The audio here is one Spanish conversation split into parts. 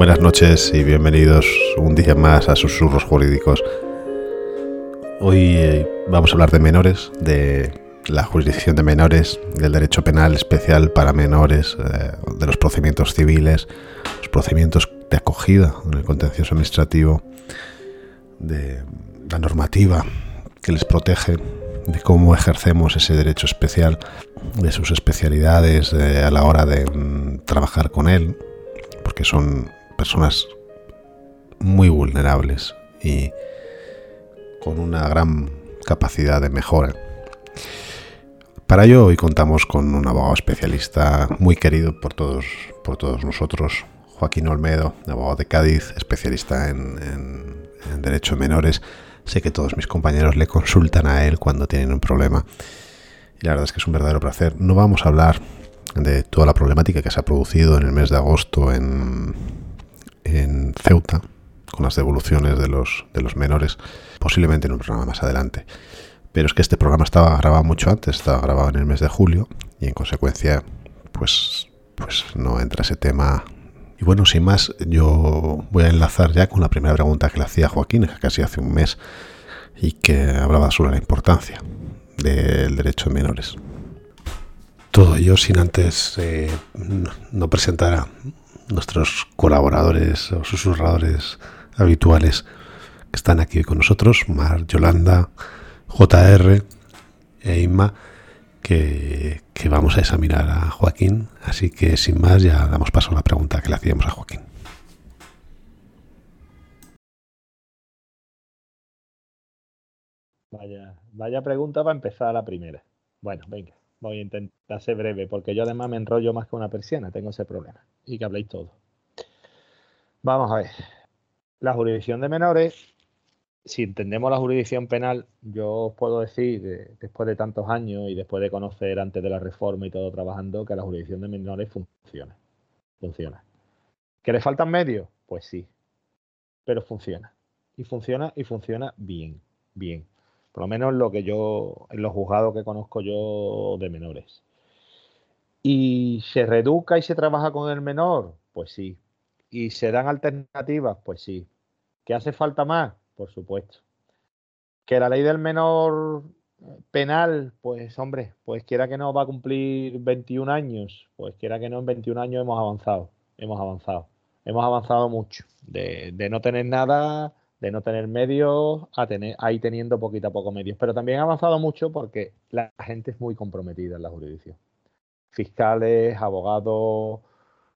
Buenas noches y bienvenidos un día más a Susurros Jurídicos. Hoy eh, vamos a hablar de menores, de la jurisdicción de menores, del derecho penal especial para menores, eh, de los procedimientos civiles, los procedimientos de acogida en el contencioso administrativo, de la normativa que les protege, de cómo ejercemos ese derecho especial, de sus especialidades eh, a la hora de mm, trabajar con él, porque son personas muy vulnerables y con una gran capacidad de mejora. Para ello hoy contamos con un abogado especialista muy querido por todos, por todos nosotros, Joaquín Olmedo, abogado de Cádiz, especialista en, en derecho de menores. Sé que todos mis compañeros le consultan a él cuando tienen un problema y la verdad es que es un verdadero placer. No vamos a hablar de toda la problemática que se ha producido en el mes de agosto en, en Ceuta, con las devoluciones de los, de los menores, posiblemente en un programa más adelante. Pero es que este programa estaba grabado mucho antes, estaba grabado en el mes de julio y en consecuencia, pues, pues no entra ese tema. Y bueno, sin más, yo voy a enlazar ya con la primera pregunta que le hacía Joaquín, casi hace un mes, y que hablaba sobre la importancia del derecho de menores. Todo ello sin antes eh, no presentar nuestros colaboradores o susurradores habituales que están aquí con nosotros, Mar, Yolanda, JR e Inma, que, que vamos a examinar a Joaquín. Así que sin más ya damos paso a la pregunta que le hacíamos a Joaquín. Vaya, vaya pregunta para empezar la primera. Bueno, venga, voy a intentar ser breve, porque yo además me enrollo más que una persiana, tengo ese problema. Y que habléis todo. Vamos a ver. La jurisdicción de menores, si entendemos la jurisdicción penal, yo os puedo decir, de- después de tantos años y después de conocer antes de la reforma y todo trabajando, que la jurisdicción de menores funciona. Funciona. ¿Que le faltan medios? Pues sí. Pero funciona. Y funciona y funciona bien. Bien. Por lo menos lo que yo, en los juzgados que conozco yo de menores. ¿Y se reeduca y se trabaja con el menor? Pues sí. ¿Y se dan alternativas? Pues sí. ¿Que hace falta más? Por supuesto. ¿Que la ley del menor penal? Pues hombre, pues quiera que no va a cumplir 21 años, pues quiera que no en 21 años hemos avanzado, hemos avanzado, hemos avanzado mucho. De no tener nada, de no tener medios, a tener, ahí teniendo poquito a poco medios. Pero también ha avanzado mucho porque la gente es muy comprometida en la jurisdicción. Fiscales, abogados,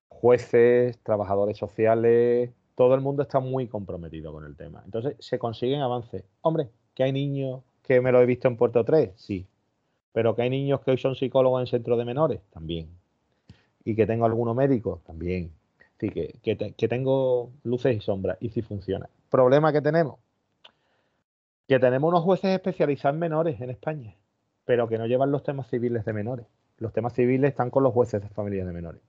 jueces, trabajadores sociales, todo el mundo está muy comprometido con el tema. Entonces se consiguen avances. Hombre, que hay niños que me lo he visto en Puerto 3, sí. Pero que hay niños que hoy son psicólogos en centros de menores, también. Y que tengo algunos médicos, también. Sí, que, que, te- que tengo luces y sombras y sí funciona. Problema que tenemos, que tenemos unos jueces especializados en menores en España, pero que no llevan los temas civiles de menores. Los temas civiles están con los jueces de familias de menores.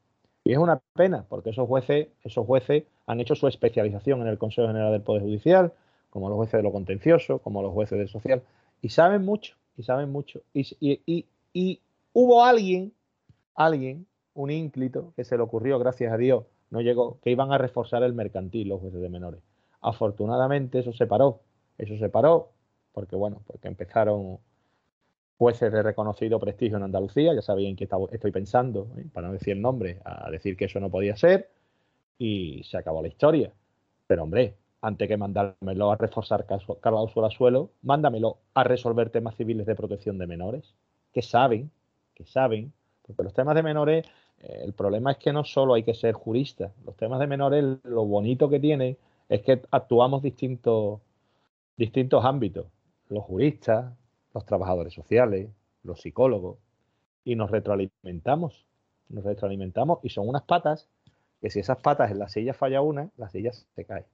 Y es una pena, porque esos jueces, esos jueces han hecho su especialización en el Consejo General del Poder Judicial, como los jueces de lo contencioso, como los jueces del social, y saben mucho, y saben mucho. Y, y- y- y hubo alguien, alguien, un ínclito, que se le ocurrió, gracias a Dios, no llegó, que iban a reforzar el mercantil los jueces de menores. Afortunadamente eso se paró, eso se paró, porque bueno, porque empezaron jueces de reconocido prestigio en Andalucía, ya qué estaba- estoy pensando, ¿eh? para no decir el nombre, a decir que eso no podía ser, y se acabó la historia. Pero hombre, antes que mandármelo a reforzar cláusula suelo, mándamelo a resolver temas civiles de protección de menores, que saben, que saben, porque los temas de menores, el problema es que no solo hay que ser jurista, los temas de menores, lo bonito que tiene es que actuamos distintos, distintos ámbitos, los juristas, los trabajadores sociales, los psicólogos, y nos retroalimentamos, nos retroalimentamos y son unas patas que si esas patas en la silla falla una, la silla se cae.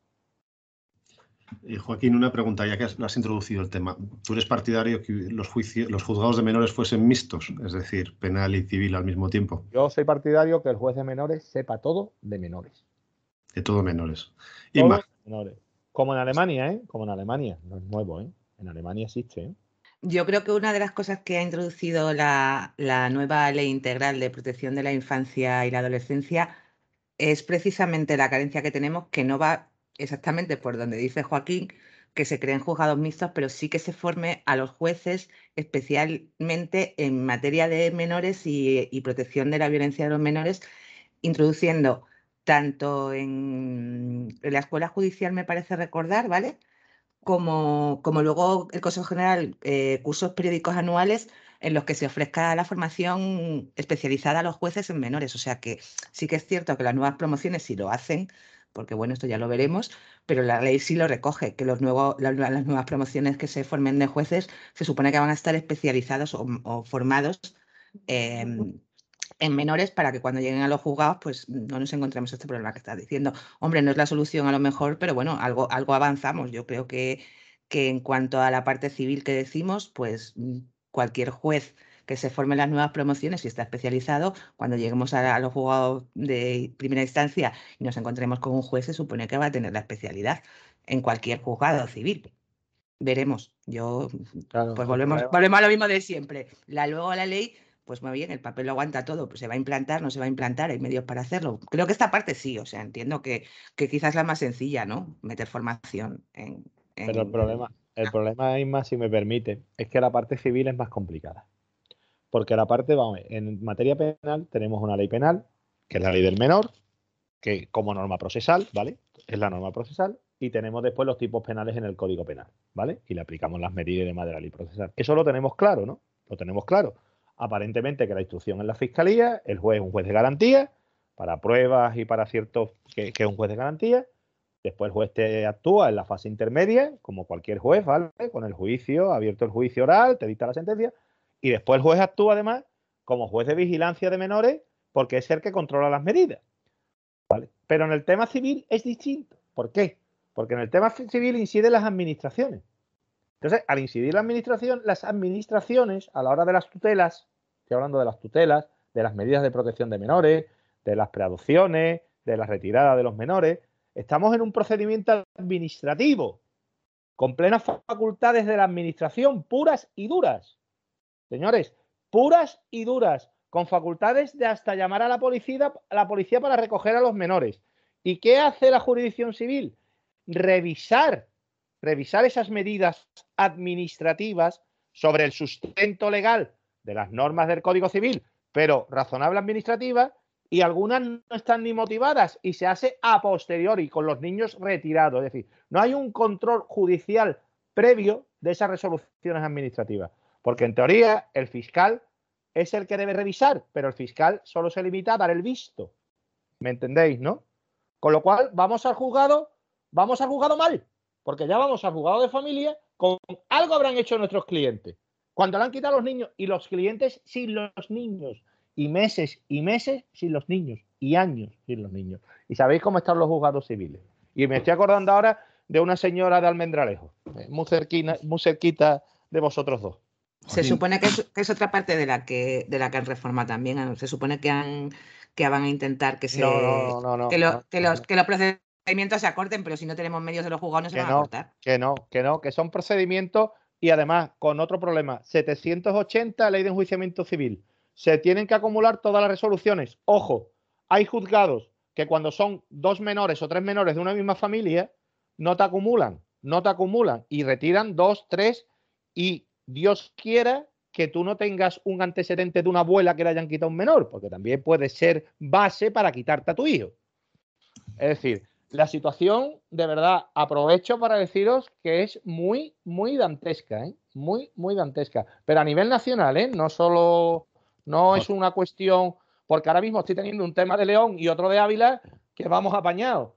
Y Joaquín, una pregunta, ya que has, has, introducido el tema. ¿Tú eres partidario que los, juicios, los juzgados de menores fuesen mixtos, es decir, penal y civil al mismo tiempo? Yo soy partidario que el juez de menores sepa todo de menores. De todo menores. Y más. Menores. Como en Alemania, ¿eh? Como en Alemania. No es nuevo, ¿eh? En Alemania existe, ¿eh? Yo creo que una de las cosas que ha introducido la, la nueva ley integral de protección de la infancia y la adolescencia es precisamente la carencia que tenemos que no va exactamente por donde dice Joaquín, que se creen juzgados mixtos, pero sí que se forme a los jueces especialmente en materia de menores y, protección de la violencia de los menores, introduciendo tanto en, la escuela judicial, me parece recordar, ¿vale? Como, como luego el Consejo General, eh, cursos periódicos anuales en los que se ofrezca la formación especializada a los jueces en menores. O sea que sí que es cierto que las nuevas promociones, si lo hacen, porque bueno, esto ya lo veremos, pero la ley sí lo recoge, que los nuevos, las, nuevas promociones que se formen de jueces se supone que van a estar especializados o, formados en menores para que cuando lleguen a los juzgados pues no nos encontremos este problema que estás diciendo. Hombre, no es la solución a lo mejor, pero bueno, algo, algo avanzamos. Yo creo que, que en cuanto a la parte civil que decimos, pues cualquier juez que se formen las nuevas promociones y está especializado, cuando lleguemos a, los juzgados de primera instancia y nos encontremos con un juez, se supone que va a tener la especialidad en cualquier juzgado civil. Veremos. Yo, pues volvemos, volvemos a lo mismo de siempre. La luego la ley, pues muy bien, el papel lo aguanta todo, pues se va a implantar, no se va a implantar, hay medios para hacerlo. Creo que esta parte sí, o sea, entiendo que, que quizás es la más sencilla, ¿no? Meter formación en. Pero el problema, el problema, más si me permite, es que la parte civil es más complicada. Porque la parte, vamos, en materia penal tenemos una ley penal, que es la ley del menor, que como norma procesal, ¿vale? Es la norma procesal, y tenemos después los tipos penales en el Código Penal, ¿vale? Y le aplicamos las medidas y de la ley procesal. Eso lo tenemos claro, ¿no? Lo tenemos claro. Aparentemente que la instrucción en la fiscalía, el juez es un juez de garantía, para pruebas y para ciertos, que, que es un juez de garantía. Después el juez te actúa en la fase intermedia, como cualquier juez, ¿vale? Con el juicio, abierto el juicio oral, te dicta la sentencia, y después el juez actúa además como juez de vigilancia de menores porque es el que controla las medidas. ¿vale? Pero en el tema civil es distinto. ¿Por qué? Porque en el tema civil inciden las administraciones. Entonces, al incidir la administración, las administraciones, a la hora de las tutelas, estoy hablando de las tutelas, de las medidas de protección de menores, de las preadopciones, de la retirada de los menores, estamos en un procedimiento administrativo, con plenas facultades de la administración, puras y duras. Señores, puras y duras, con facultades de hasta llamar a la policía, la policía para recoger a los menores. ¿Y qué hace la jurisdicción civil? Revisar, revisar esas medidas administrativas sobre el sustento legal de las normas del Código Civil, pero razonable administrativa, y algunas no están ni motivadas y se hace a posteriori con los niños retirados. Es decir, no hay un control judicial previo de esas resoluciones administrativas. Porque en teoría el fiscal es el que debe revisar, pero el fiscal solo se limita a dar el visto. ¿Me entendéis, no? Con lo cual, vamos al juzgado, vamos al juzgado mal, porque ya vamos al juzgado de familia con algo habrán hecho nuestros clientes. Cuando le han quitado los niños y los clientes sin los niños, y meses y meses sin los niños, y años sin los niños. Y sabéis cómo están los juzgados civiles. Y me estoy acordando ahora de una señora de Almendralejo, eh, muy, muy cerquita de vosotros dos. Se supone que es, otra parte de la que de la que han reformado también. Se supone que han que van a intentar que se que, los, que los procedimientos se acorten, pero si no tenemos medios de los juzgados no se van a acortar. Que no, que no, que son procedimientos y además con otro problema, 780 ley de enjuiciamiento civil. Se tienen que acumular todas las resoluciones. Ojo, hay juzgados que cuando son dos menores o tres menores de una misma familia, no te acumulan, no te acumulan y retiran dos, tres y Dios quiera que tú no tengas un antecedente de una abuela que le hayan quitado un menor, porque también puede ser base para quitarte a tu hijo. Es decir, la situación, de verdad, aprovecho para deciros que es muy, muy dantesca, ¿eh? muy, muy dantesca. Pero a nivel nacional, ¿eh? no solo, no es una cuestión, porque ahora mismo estoy teniendo un tema de León y otro de Ávila que vamos apañados.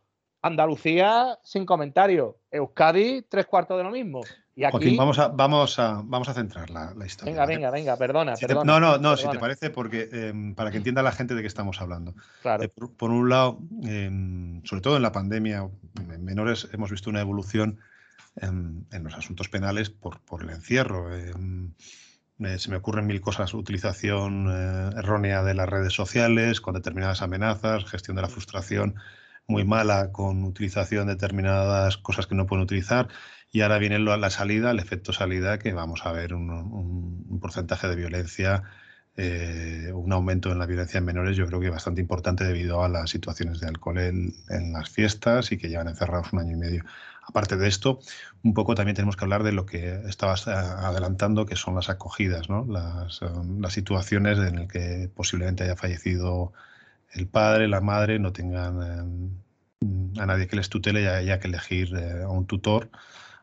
Andalucía, sin comentario. Euskadi, tres cuartos de lo mismo. Y aquí... Joaquín, vamos a, vamos a, vamos a centrar la, historia. Venga, venga, venga, perdona. no, no, no, si te parece, porque em, para que entienda la gente de qué estamos hablando. Claro. Eh, por, un lado, em, sobre todo en la pandemia, en menores hemos visto una evolución en, los asuntos penales por, por el encierro. Em, eh, se me ocurren mil cosas, utilización eh, errónea de las redes sociales con determinadas amenazas, gestión de la frustración muy mala con utilización de determinadas cosas que no pueden utilizar. Y ahora viene la salida, el efecto salida, que vamos a ver un, porcentaje de violencia, eh, un aumento en la violencia en menores, yo creo que bastante importante debido a las situaciones de alcohol en, en las fiestas y que llevan encerrados un año y medio. Aparte de esto, un poco también tenemos que hablar de lo que estabas eh, adelantando, que son las acogidas, ¿no? las, em, las situaciones en las que posiblemente haya fallecido el padre, la madre, no tengan em, a nadie que les tutele y haya que elegir eh, a un tutor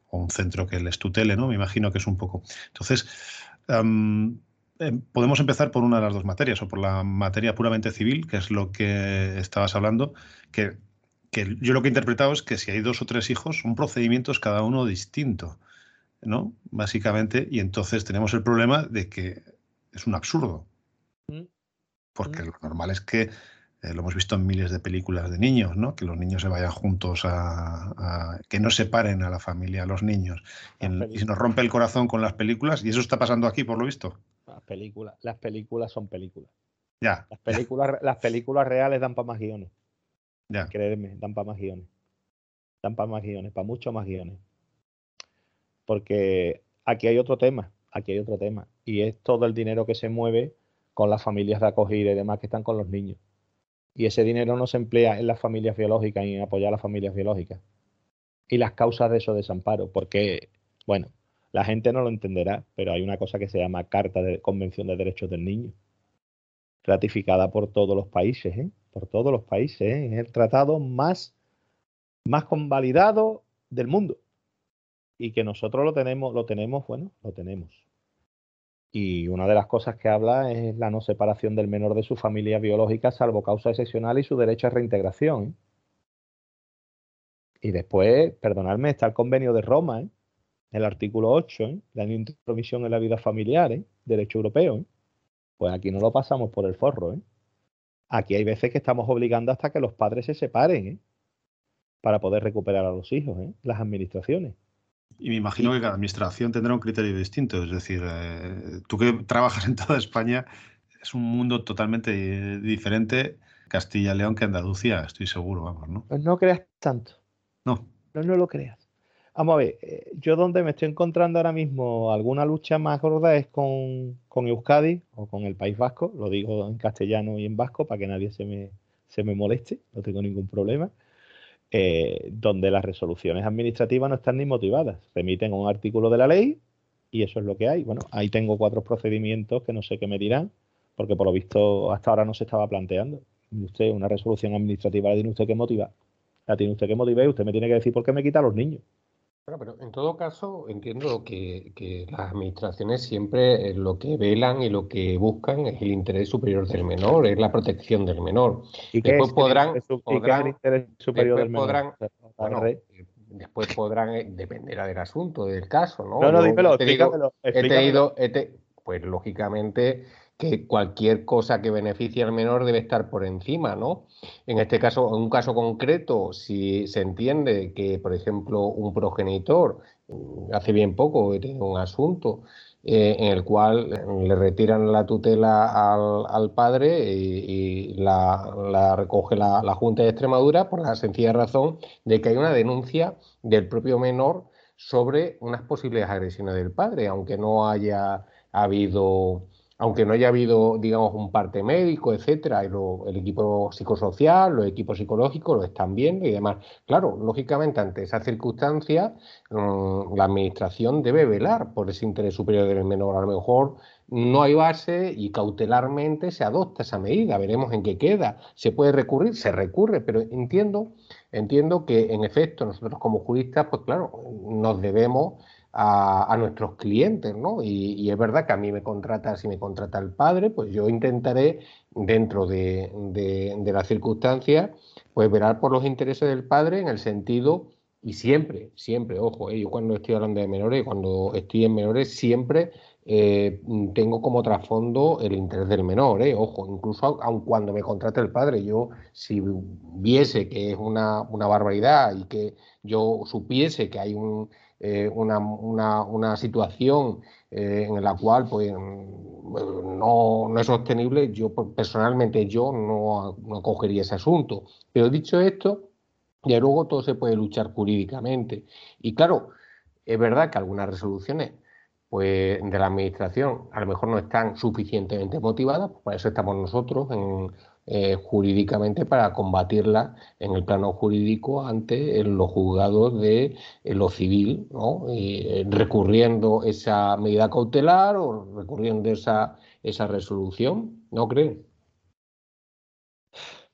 o un centro que les tutele, ¿no? Me imagino que es un poco. Entonces, em, podemos empezar por una de las dos materias, o por la materia puramente civil, que es lo que estabas hablando, que que yo lo que he interpretado es que si hay dos o tres hijos, son procedimientos cada uno distinto, ¿no? Básicamente, y entonces tenemos el problema de que es un absurdo. Mm. Porque mm. lo normal es que eh, lo hemos visto en miles de películas de niños, ¿no? Que los niños se vayan juntos a, que no separen a la familia, a los niños. Y, se nos rompe el corazón con las películas, y eso está pasando aquí, por lo visto. Las películas, las películas son películas. Ya. Las películas, las películas reales dan para más guiones. Ya. Creerme, dan para más guiones. Dan para más guiones, para muchos más guiones. Porque aquí hay otro tema, aquí hay otro tema. Y es todo el dinero que se mueve con las familias de acogida y demás que están con los niños. Y ese dinero no se emplea en las familias biológicas y en apoyar a las familias biológicas. Y las causas de eso desamparo, porque, bueno, la gente no lo entenderá, pero hay una cosa que se llama Carta de Convención de Derechos del Niño, ratificada por todos los países, ¿eh? por todos los países. ¿eh? Es el tratado más, más convalidado del mundo. Y que nosotros lo tenemos, lo tenemos, bueno, lo tenemos. Y una de las cosas que habla es la no separación del menor de su familia biológica, salvo causa excepcional y su derecho a reintegración. ¿eh? Y después, perdonadme, está el convenio de Roma, ¿eh? el artículo 8, ¿eh? la intromisión en la vida familiar, ¿eh? derecho europeo. Pues aquí no lo pasamos por el forro. ¿eh? Aquí hay veces que estamos obligando hasta que los padres se separen ¿eh? para poder recuperar a los hijos, ¿eh? las administraciones. Y me imagino que cada administración tendrá un criterio distinto. Es decir, eh, tú que trabajas en toda España, es un mundo totalmente diferente Castilla-León que Andalucía, estoy seguro, vamos, ¿no? Pues no creas tanto. No. No, no lo creas. Vamos a ver, eh, yo donde me estoy encontrando ahora mismo alguna lucha más gorda es con, Euskadi o con el País Vasco, lo digo en castellano y en vasco para que nadie se me, se me moleste, no tengo ningún problema, eh, donde las resoluciones administrativas no están ni motivadas, remiten a un artículo de la ley y eso es lo que hay. Bueno, ahí tengo cuatro procedimientos que no sé qué me dirán, porque por lo visto hasta ahora no se estaba planteando. Usted, una resolución administrativa la tiene usted que motivar. La tiene usted que motivar y usted me tiene que decir por qué me quita a los niños. Bueno, pero en todo caso entiendo que, las administraciones siempre eh, lo que velan y lo que buscan es el interés superior del menor, es la protección del menor. ¿Y después podrán, el superior del menor? Eh, después podrán, dependerá del asunto, del caso, ¿no? No, no, dímelo, he tenido, pues lógicamente que cualquier cosa que beneficie al menor debe estar por encima, ¿no? En este caso, en un caso concreto, si se entiende que, por ejemplo, un progenitor, mm, hace bien poco he tenido un asunto eh, en el cual le retiran la tutela al, padre y, la, recoge la Junta de Extremadura por la sencilla razón de que hay una denuncia del propio menor sobre unas posibles agresiones del padre, aunque no haya habido aunque no haya habido, digamos, un parte médico, etcétera, el equipo psicosocial, los equipos psicológicos lo están viendo y demás. Claro, lógicamente, ante esa circunstancia, mm, la administración debe velar por ese interés superior del menor. A lo mejor no hay base y cautelarmente se adopta esa medida, veremos en qué queda. Se puede recurrir, se recurre, pero entiendo, entiendo que en efecto nosotros como juristas, pues claro, nos debemos a, nuestros clientes, ¿no? Y, es verdad que a mí me contrata, si me contrata el padre, pues yo intentaré, dentro de, de, las circunstancias, pues velar por los intereses del padre en el sentido, y siempre, siempre, ojo, ¿eh? yo cuando estoy hablando de menores, cuando estoy en menores, siempre eh, tengo como trasfondo el interés del menor, ¿eh? ojo, incluso aun cuando me contrate el padre, yo si viese que es una, una barbaridad y que yo supiese que hay un eh, una, situación eh, en la cual pues, no, es sostenible, yo pues, personalmente yo no, no cogería ese asunto. Pero dicho esto, ya luego todo se puede luchar jurídicamente. Y claro, es verdad que algunas resoluciones pues, de la Administración a lo mejor no están suficientemente motivadas, pues para eso estamos nosotros en eh, jurídicamente para combatirla en el plano jurídico ante los juzgados de lo civil, ¿no? Eh, recurriendo esa medida cautelar o recurriendo esa, esa resolución, ¿no creen?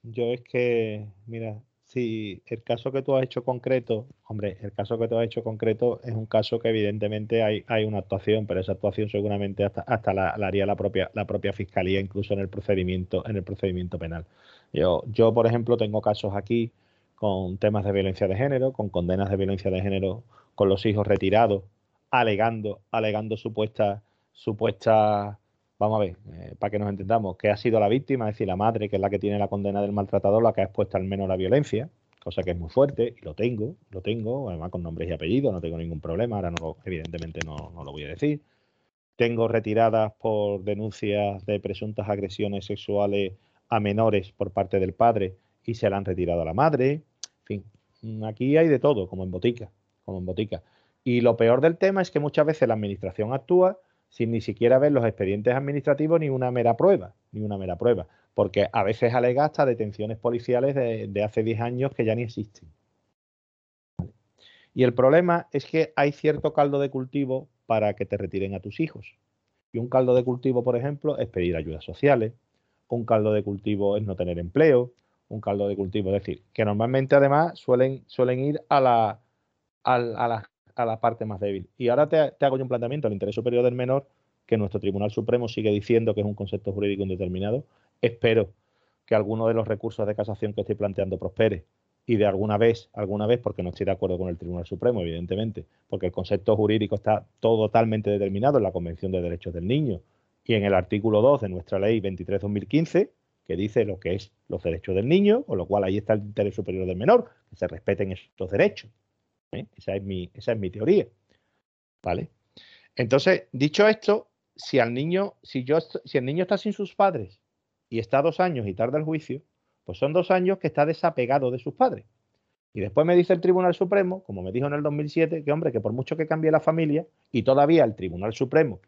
Yo es que, mira, si el caso que tú has hecho concreto, hombre, el caso que tú has hecho concreto es un caso que evidentemente hay, hay una actuación, pero esa actuación seguramente hasta, hasta la, haría la propia, la propia fiscalía, incluso en el procedimiento, en el procedimiento penal. Yo, yo, por ejemplo, tengo casos aquí con temas de violencia de género, con condenas de violencia de género con los hijos retirados, alegando, alegando supuestas, supuestas vamos a ver, eh, para que nos entendamos, que ha sido la víctima, es decir, la madre, que es la que tiene la condena del maltratador, la que ha expuesto al menos la violencia, cosa que es muy fuerte, y lo tengo, lo tengo, además con nombres y apellidos, no tengo ningún problema, ahora no evidentemente no, no lo voy a decir. Tengo retiradas por denuncias de presuntas agresiones sexuales a menores por parte del padre y se la han retirado a la madre. En fin, aquí hay de todo, como en botica, como en botica. Y lo peor del tema es que muchas veces la administración actúa sin ni siquiera ver los expedientes administrativos ni una mera prueba, ni una mera prueba, porque a veces alega hasta detenciones policiales de, hace 10 años que ya ni existen. Y el problema es que hay cierto caldo de cultivo para que te retiren a tus hijos. Y un caldo de cultivo, por ejemplo, es pedir ayudas sociales, un caldo de cultivo es no tener empleo, un caldo de cultivo, es decir, que normalmente además suelen, suelen ir a la, a, la, a la parte más débil. Y ahora te, hago yo un planteamiento, el interés superior del menor, que nuestro Tribunal Supremo sigue diciendo que es un concepto jurídico indeterminado. Espero que alguno de los recursos de casación que estoy planteando prospere y de alguna vez, alguna vez, porque no estoy de acuerdo con el Tribunal Supremo, evidentemente, porque el concepto jurídico está totalmente determinado en la Convención de Derechos del Niño y en el artículo 2 de nuestra ley 23-2015, que dice lo que es los derechos del niño, con lo cual ahí está el interés superior del menor, que se respeten estos derechos. ¿Eh? Esa, es mi, esa es mi teoría. ¿Vale? Entonces, dicho esto, si al niño, si yo si el niño está sin sus padres y está dos años y tarda el juicio, pues son dos años que está desapegado de sus padres. Y después me dice el Tribunal Supremo, como me dijo en el 2007, que hombre, que por mucho que cambie la familia, y todavía el Tribunal Supremo,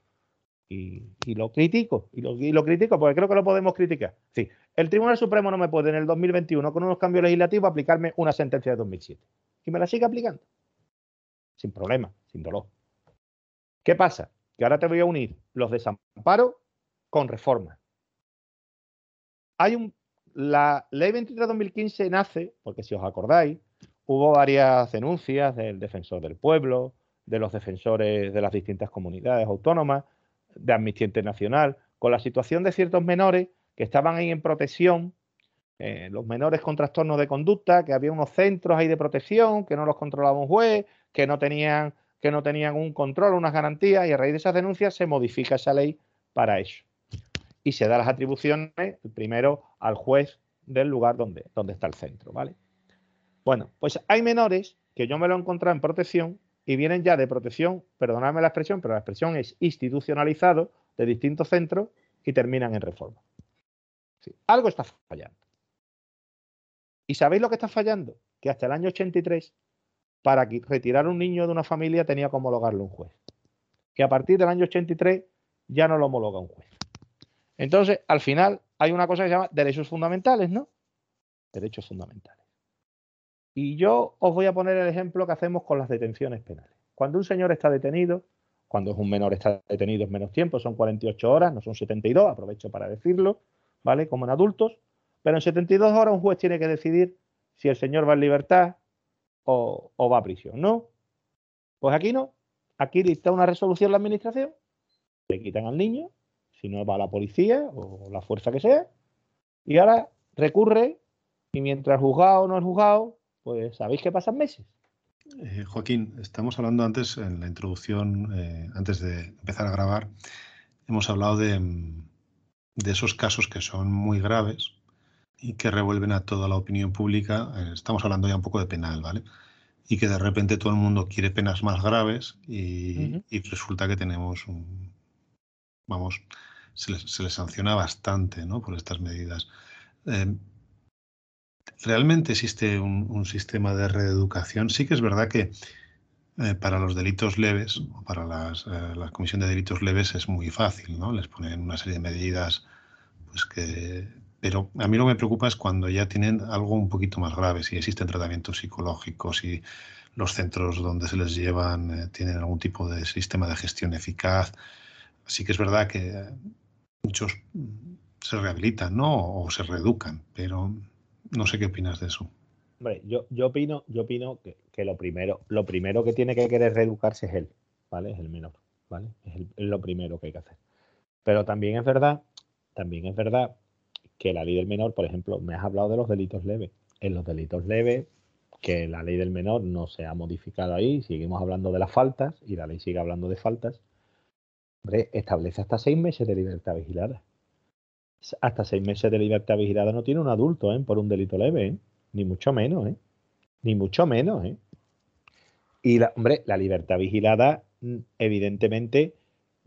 y, lo critico, y lo, y lo, critico porque creo que lo podemos criticar. Sí, el Tribunal Supremo no me puede en el 2021 con unos cambios legislativos aplicarme una sentencia de 2007 y me la sigue aplicando. Sin problema, sin dolor. ¿Qué pasa? Que ahora te voy a unir los desamparos con reforma. Hay un, la ley 23-2015 nace, porque si os acordáis, hubo varias denuncias del defensor del pueblo, de los defensores de las distintas comunidades autónomas, de Amnistía Internacional, con la situación de ciertos menores que estaban ahí en protección eh, los menores con trastornos de conducta, que había unos centros ahí de protección, que no los controlaba un juez, que no tenían, que no tenían un control, unas garantías, y a raíz de esas denuncias se modifica esa ley para eso. Y se da las atribuciones, primero al juez del lugar donde, donde está el centro, ¿vale? Bueno, pues hay menores que yo me lo he encontrado en protección y vienen ya de protección, perdonadme la expresión, pero la expresión es institucionalizado de distintos centros y terminan en reforma. algo está fallando. ¿Y sabéis lo que está fallando? Que hasta el año 83, para retirar un niño de una familia tenía que homologarlo un juez. Que a partir del año 83 ya no lo homologa un juez. Entonces, al final, hay una cosa que se llama derechos fundamentales, ¿no? Derechos fundamentales. Y yo os voy a poner el ejemplo que hacemos con las detenciones penales. Cuando un señor está detenido, cuando es un menor está detenido es menos tiempo, son 48 horas, no son 72, aprovecho para decirlo, ¿vale? Como en adultos, pero en 72 horas un juez tiene que decidir si el señor va en libertad o, va a prisión, ¿no? Pues aquí no. aquí dicta una resolución la administración, le quitan al niño, si no va la policía o la fuerza que sea, y ahora recurre y mientras juzgado o no es juzgado, pues sabéis que pasan meses. Eh, Joaquín, estamos hablando antes en la introducción, eh, antes de empezar a grabar, hemos hablado de, esos casos que son muy graves y que revuelven a toda la opinión pública. Eh, estamos hablando ya un poco de penal, ¿vale? Y que de repente todo el mundo quiere penas más graves y, y resulta que tenemos un, vamos, se les, se les, sanciona bastante, ¿no? Por estas medidas. Eh, realmente existe un, un, sistema de reeducación. Sí que es verdad que eh, para los delitos leves o para las, eh, la comisión de delitos leves es muy fácil, ¿no? Les ponen una serie de medidas, pues que. Pero a mí lo que me preocupa es cuando ya tienen algo un poquito más grave, si existen tratamientos psicológicos, si los centros donde se les llevan eh, tienen algún tipo de sistema de gestión eficaz. Sí que es verdad que muchos se rehabilitan, ¿no? O se reeducan, pero no sé qué opinas de eso. Hombre, yo, yo opino, yo opino que, que, lo primero, lo primero que tiene que querer reeducarse es él, ¿vale? Es el menor, ¿vale? Es lo primero que hay que hacer. Pero también es verdad, también es verdad que la ley del menor, por ejemplo, me has hablado de los delitos leves. En los delitos leves, que la ley del menor no se ha modificado ahí, seguimos hablando de las faltas y la ley sigue hablando de faltas. Hombre, establece hasta seis meses de libertad vigilada hasta seis meses de libertad vigilada no tiene un adulto ¿eh? por un delito leve, ¿eh? ni mucho menos, ¿eh? ni mucho menos. ¿eh? Y, la, hombre, la libertad vigilada, evidentemente,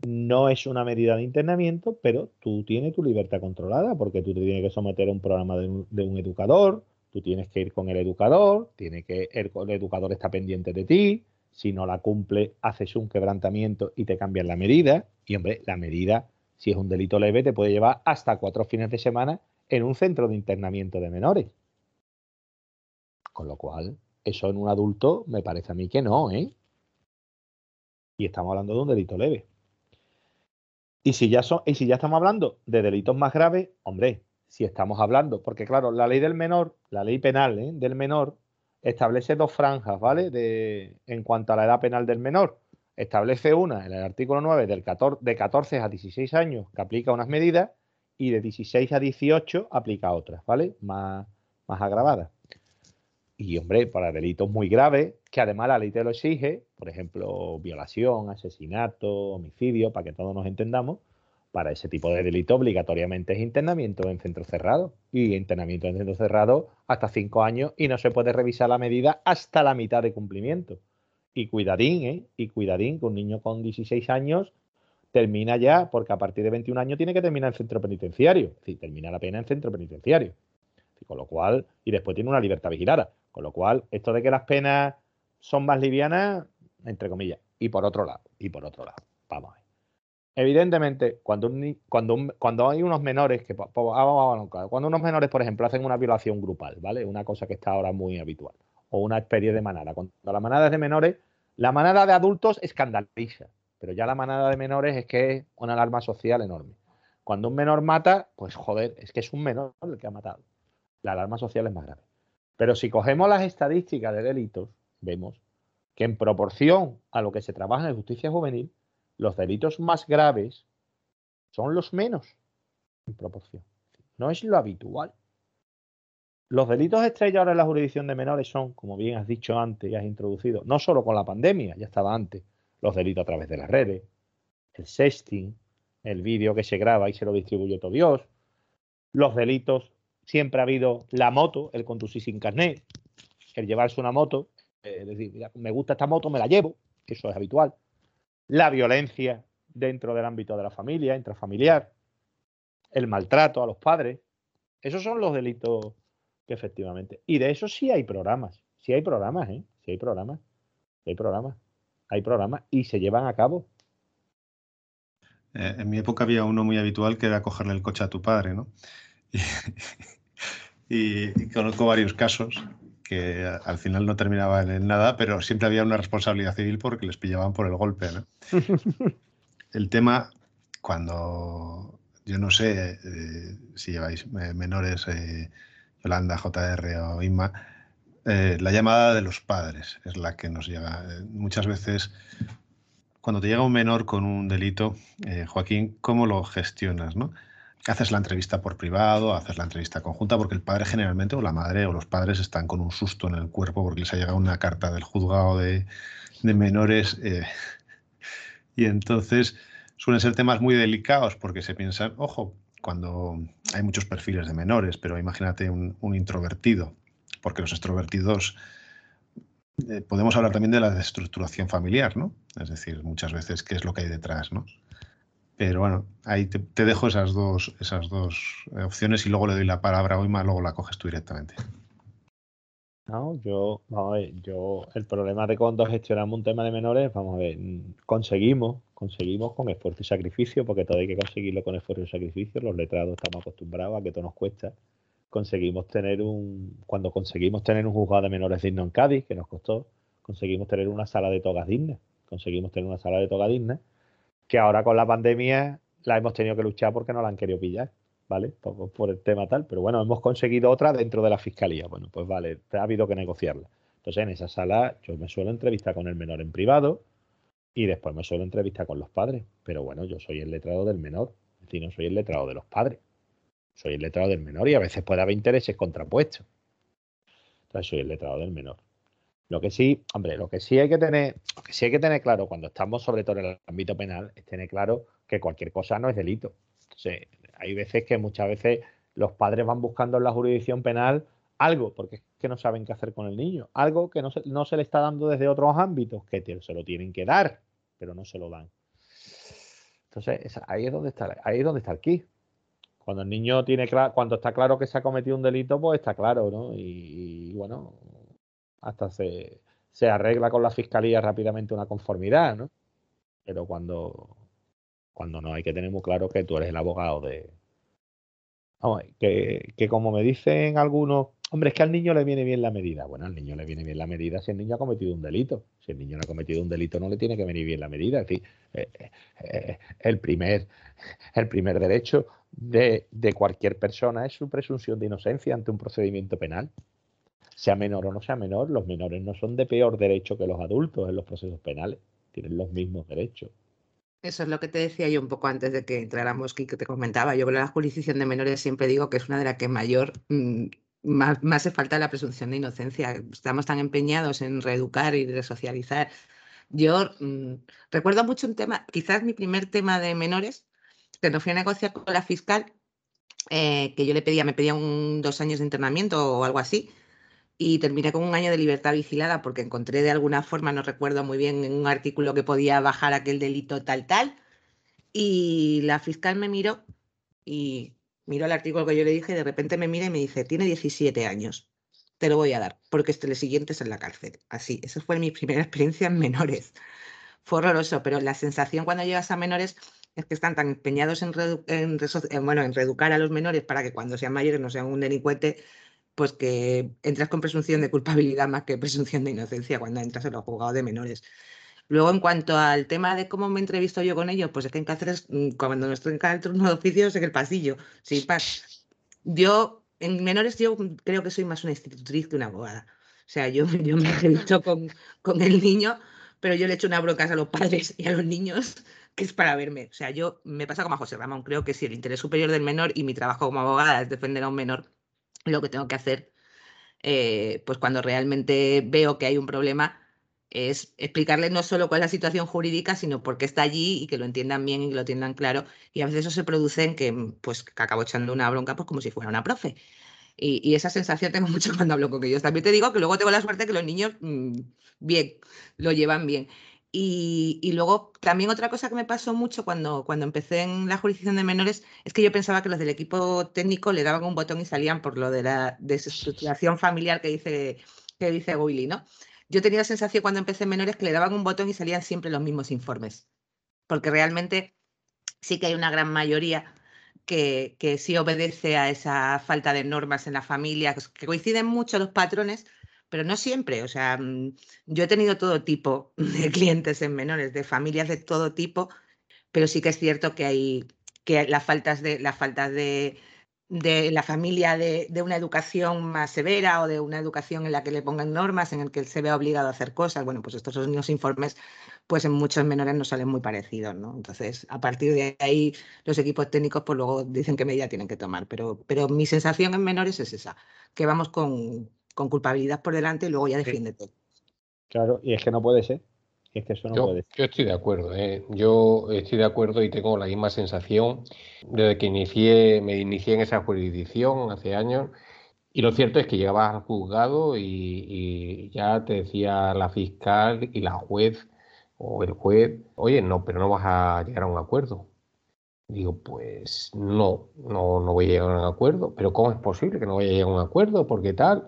no es una medida de internamiento, pero tú tienes tu libertad controlada, porque tú te tienes que someter a un programa de un, educador, tú tienes que ir con el educador, tiene que el, el educador está pendiente de ti, si no la cumple, haces un quebrantamiento y te cambian la medida, y hombre, la medida si es un delito leve, te puede llevar hasta cuatro fines de semana en un centro de internamiento de menores. Con lo cual, eso en un adulto me parece a mí que no, ¿eh? Y estamos hablando de un delito leve. Y si ya, son, y si ya estamos hablando de delitos más graves, hombre, si estamos hablando, porque claro, la ley del menor, la ley penal ¿eh? del menor, establece dos franjas, ¿vale? De, en cuanto a la edad penal del menor establece una en el artículo 9 del 14, de 14 a 16 años que aplica unas medidas y de 16 a 18 aplica otras, ¿vale? Más, más agravadas. Y, hombre, para delitos muy graves, que además la ley te lo exige, por ejemplo, violación, asesinato, homicidio, para que todos nos entendamos, para ese tipo de delito obligatoriamente es internamiento en centro cerrado. Y internamiento en centro cerrado hasta cinco años y no se puede revisar la medida hasta la mitad de cumplimiento. Y cuidadín, ¿eh? Y cuidadín, que un niño con 16 años termina ya, porque a partir de 21 años tiene que terminar en centro penitenciario. Es termina la pena en centro penitenciario. Con lo cual, y después tiene una libertad vigilada. Con lo cual, esto de que las penas son más livianas, entre comillas. Y por otro lado, y por otro lado, vamos a ver. Evidentemente, cuando, un, cuando, un, cuando hay unos menores que, cuando unos menores, por ejemplo, hacen una violación grupal, ¿vale? Una cosa que está ahora muy habitual o una especie de manada. Cuando la manada es de menores, la manada de adultos escandaliza, pero ya la manada de menores es que es una alarma social enorme. Cuando un menor mata, pues joder, es que es un menor el que ha matado. La alarma social es más grave. Pero si cogemos las estadísticas de delitos, vemos que en proporción a lo que se trabaja en justicia juvenil, los delitos más graves son los menos en proporción. No es lo habitual. Los delitos estrella ahora en la jurisdicción de menores son, como bien has dicho antes y has introducido, no solo con la pandemia, ya estaba antes, los delitos a través de las redes, el sexting, el vídeo que se graba y se lo distribuye todo Dios, los delitos, siempre ha habido la moto, el conducir sin carnet, el llevarse una moto, es decir, mira, me gusta esta moto, me la llevo, eso es habitual, la violencia dentro del ámbito de la familia, intrafamiliar, el maltrato a los padres, esos son los delitos que efectivamente. Y de eso sí hay programas. Sí hay programas, ¿eh? Sí hay programas. Sí hay programas. Hay programas y se llevan a cabo. Eh, en mi época había uno muy habitual que era cogerle el coche a tu padre, ¿no? Y, y, y conozco varios casos que al final no terminaban en nada, pero siempre había una responsabilidad civil porque les pillaban por el golpe, ¿no? el tema, cuando yo no sé eh, si lleváis eh, menores eh, Yolanda, JR o Inma, eh, la llamada de los padres es la que nos llega. Muchas veces cuando te llega un menor con un delito, Joaquín, ¿cómo lo gestionas? ¿no? Haces la entrevista por privado, haces la entrevista conjunta, porque el padre generalmente, o la madre, o los padres están con un susto en el cuerpo porque les ha llegado una carta del juzgado de, menores. Eh, y entonces suelen ser temas muy delicados porque se piensan, ojo, cuando hay muchos perfiles de menores, pero imagínate un, introvertido, porque los extrovertidos eh, podemos hablar también de la destructuración familiar, ¿no? Es decir, muchas veces qué es lo que hay detrás, ¿no? Pero bueno, ahí te, dejo esas dos, esas dos eh, opciones y luego le doy la palabra a Oima, luego la coges tú directamente. No, yo, vamos a ver, yo, el problema de cuando gestionamos un tema de menores, vamos a ver, conseguimos, conseguimos con esfuerzo y sacrificio, porque todo hay que conseguirlo con esfuerzo y sacrificio, los letrados estamos acostumbrados a que todo nos cuesta. Conseguimos tener un, cuando conseguimos tener un juzgado de menores digno en Cádiz, que nos costó, conseguimos tener una sala de togas dignas, conseguimos tener una sala de togas dignas, que ahora con la pandemia la hemos tenido que luchar porque no la han querido pillar. ¿vale? Por, el tema tal, pero bueno, hemos conseguido otra dentro de la fiscalía. Bueno, pues vale, ha habido que negociarla. Entonces, en esa sala yo me suelo entrevistar con el menor en privado y después me suelo entrevistar con los padres. Pero bueno, yo soy el letrado del menor, es decir, no soy el letrado de los padres. Soy el letrado del menor y a veces puede haber intereses contrapuestos. Entonces, soy el letrado del menor. Lo que sí, hombre, lo que sí hay que tener, lo que sí hay que tener claro cuando estamos sobre todo en el ámbito penal es tener claro que cualquier cosa no es delito. Entonces, hay veces que muchas veces los padres van buscando en la jurisdicción penal algo, porque es que no saben qué hacer con el niño, algo que no se, no se le está dando desde otros ámbitos, que se lo tienen que dar, pero no se lo dan. Entonces, ahí es donde está, ahí es donde está el key. Cuando el niño tiene cuando está claro que se ha cometido un delito, pues está claro, ¿no? Y bueno, hasta se, se arregla con la fiscalía rápidamente una conformidad, ¿no? Pero cuando, cuando no hay que tener muy claro que tú eres el abogado de... Que, que como me dicen algunos, hombre, es que al niño le viene bien la medida. Bueno, al niño le viene bien la medida si el niño ha cometido un delito. Si el niño no ha cometido un delito, no le tiene que venir bien la medida. Es decir, eh, eh, eh, el, primer, el primer derecho de, de, cualquier persona es su presunción de inocencia ante un procedimiento penal. Sea menor o no sea menor, los menores no son de peor derecho que los adultos en los procesos penales. Tienen los mismos derechos. Eso es lo que te decía yo un poco antes de que entráramos, que te comentaba. Yo con la jurisdicción de menores siempre digo que es una de las que mayor mm, más, hace falta la presunción de inocencia. Estamos tan empeñados en reeducar y resocializar. Yo mm, recuerdo mucho un tema, quizás mi primer tema de menores, que no fui a negociar con la fiscal, eh, que yo le pedía, me pedía un, dos años de internamiento o algo así, y terminé con un año de libertad vigilada porque encontré de alguna forma, no recuerdo muy bien, en un artículo que podía bajar aquel delito tal, tal. Y la fiscal me miró y miró el artículo que yo le dije y de repente me mira y me dice, tiene 17 años, te lo voy a dar, porque este, el siguiente es en la cárcel. Así, esa fue mi primera experiencia en menores. Fue horroroso, pero la sensación cuando llegas a menores es que están tan empeñados en, en, bueno, en reeducar a los menores para que cuando sean mayores no sean un delincuente pues que entras con presunción de culpabilidad más que presunción de inocencia cuando entras en los juzgados de menores. Luego, en cuanto al tema de cómo me entrevisto yo con ellos, pues es que en Cáceres, mm, cuando no estoy en el turno de oficio, es en el pasillo, sin paz. Yo, en menores, yo creo que soy más una institutriz que una abogada. O sea, yo, yo me entrevisto con, con el niño, pero yo le echo una bronca a los padres y a los niños que es para verme. O sea, yo me pasa como a José Ramón, creo que si el interés superior del menor y mi trabajo como abogada es defender a un menor, lo que tengo que hacer, eh, pues cuando realmente veo que hay un problema, es explicarle no solo cuál es la situación jurídica, sino por qué está allí y que lo entiendan bien y que lo entiendan claro. Y a veces eso se produce en que, pues, que acabo echando una bronca, pues como si fuera una profe. Y, esa sensación tengo mucho cuando hablo con ellos. También te digo que luego tengo la suerte que los niños, mm, bien, lo llevan bien. Y, luego también otra cosa que me pasó mucho cuando, cuando empecé en la jurisdicción de menores es que yo pensaba que los del equipo técnico le daban un botón y salían por lo de la desestructuración familiar que dice, que dice Willy. Yo tenía la sensación cuando empecé en menores que le daban un botón y salían siempre los mismos informes, porque realmente sí que hay una gran mayoría que, que sí obedece a esa falta de normas en la familia, que coinciden mucho los patrones, pero no siempre. O sea, mm, yo he tenido todo tipo de clientes en menores, de familias de todo tipo, pero sí que es cierto que hay que las faltas de las faltas de, de la familia de, una educación más severa o de una educación en la que le pongan normas, en el que se vea obligado a hacer cosas. Bueno, pues estos son los informes, pues en muchos menores nos salen muy parecidos, ¿no? Entonces, a partir de ahí, los equipos técnicos, pues luego dicen qué medida tienen que tomar. Pero, pero mi sensación en menores es esa, que vamos con, culpabilidad por delante y luego ya defiéndete. Claro, y es que no puede ser yo, estoy de acuerdo, ¿eh? yo estoy de acuerdo y tengo la misma sensación desde que inicié, me inicié en esa jurisdicción hace años. Y lo cierto es que llegabas al juzgado y, ya te decía la fiscal y la juez o el juez, oye, no, pero no vas a llegar a un acuerdo. Digo, pues no, no, no voy a llegar a un acuerdo. Pero ¿cómo es posible que no vaya a llegar a un acuerdo? Porque tal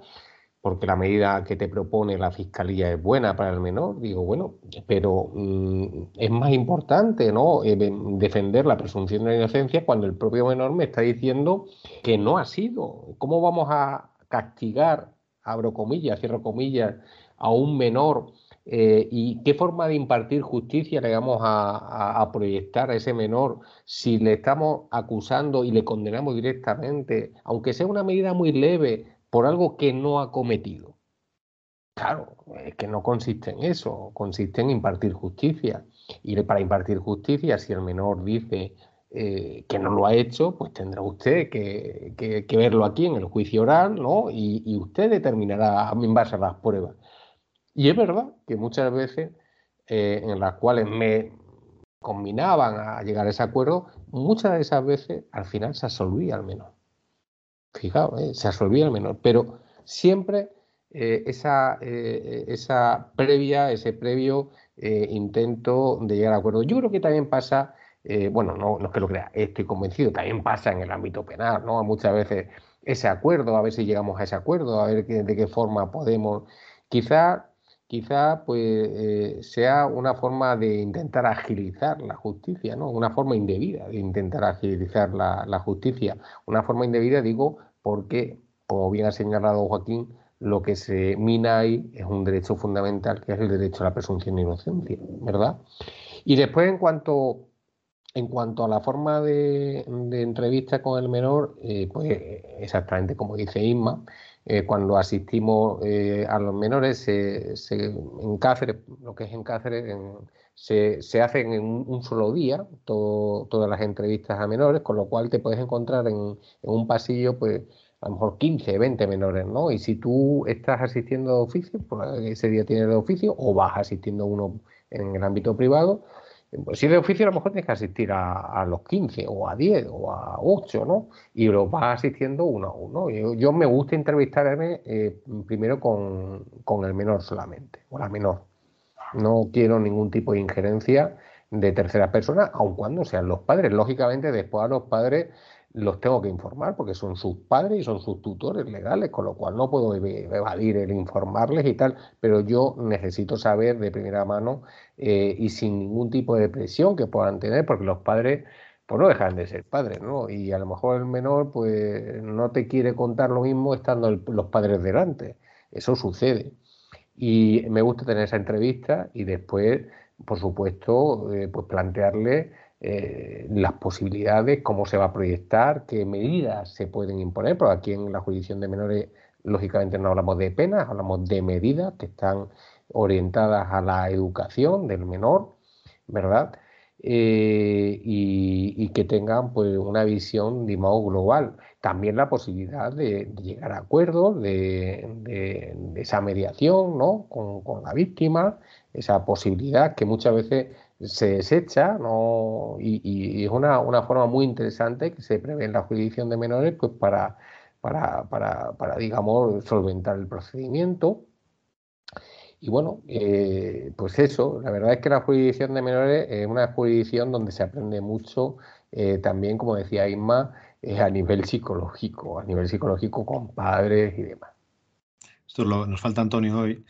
porque la medida que te propone la fiscalía es buena para el menor, digo, bueno, pero mm, es más importante ¿no? Eh, defender la presunción de inocencia cuando el propio menor me está diciendo que no ha sido. ¿Cómo vamos a castigar, abro comillas, cierro comillas, a un menor? Eh, ¿Y qué forma de impartir justicia le vamos a, proyectar a ese menor si le estamos acusando y le condenamos directamente, aunque sea una medida muy leve, por algo que no ha cometido. Claro, es que no consiste en eso, consiste en impartir justicia. Y para impartir justicia, si el menor dice eh, que no lo ha hecho, pues tendrá usted que, verlo aquí en el juicio oral, ¿no? Y, usted determinará en base a las pruebas. Y es verdad que muchas veces eh, en las cuales me combinaban a llegar a ese acuerdo, muchas de esas veces al final se absolvía al menor. Fijaos, eh, se absorbía el menor, pero siempre eh, esa, eh, esa previa, ese previo intento de llegar a acuerdo. Yo creo que también pasa, bueno, no, no es que lo crea, estoy convencido, también pasa en el ámbito penal, ¿no? Muchas veces ese acuerdo, a ver si llegamos a ese acuerdo, a ver de qué forma podemos. Quizá, quizá pues sea una forma de intentar agilizar la justicia, ¿no? Una forma indebida de intentar agilizar la, la justicia. Una forma indebida, digo, porque, como bien ha señalado Joaquín, lo que se mina ahí es un derecho fundamental, que es el derecho a la presunción de inocencia, ¿verdad? Y después, en cuanto, en cuanto a la forma de, entrevista con el menor, eh, pues exactamente como dice Isma, eh, cuando asistimos eh, a los menores en Cáceres, lo que es en Cáceres, se, se, hacen en un, solo día todas las entrevistas a menores, con lo cual te puedes encontrar en, en, un pasillo, pues a lo mejor 15, 20 menores, ¿no? Y si tú estás asistiendo de oficio, pues ese día tienes de oficio, o vas asistiendo uno en el ámbito privado, pues si de oficio a lo mejor tienes que asistir a, los 15 o a 10 o a 8, ¿no? Y lo vas asistiendo uno a uno. Yo, me gusta entrevistarme eh, primero con, con, el menor solamente, o la menor. No quiero ningún tipo de injerencia de terceras personas, aun cuando sean los padres. Lógicamente, después a los padres los tengo que informar porque son sus padres y son sus tutores legales, con lo cual no puedo evadir el informarles y tal, pero yo necesito saber de primera mano eh, y sin ningún tipo de presión que puedan tener, porque los padres pues no dejan de ser padres, ¿no? Y a lo mejor el menor pues no te quiere contar lo mismo estando los padres delante. Eso sucede. Y me gusta tener esa entrevista y después, por supuesto, eh, pues plantearle eh, las posibilidades, cómo se va a proyectar, qué medidas se pueden imponer, porque aquí en la jurisdicción de menores, lógicamente no hablamos de penas, hablamos de medidas que están orientadas a la educación del menor, ¿verdad? Eh, y, que tengan pues una visión de modo global. También la posibilidad de, llegar a acuerdos, de, esa mediación ¿no? con, la víctima, esa posibilidad que muchas veces se desecha ¿no? y, es una, una, forma muy interesante que se prevé en la jurisdicción de menores pues para, para, para, para digamos, solventar el procedimiento. Y bueno, eh, pues eso, la verdad es que la jurisdicción de menores es una jurisdicción donde se aprende mucho, eh, también, como decía Isma, es a nivel psicológico, a nivel psicológico con padres y demás. Esto nos falta Antonio hoy,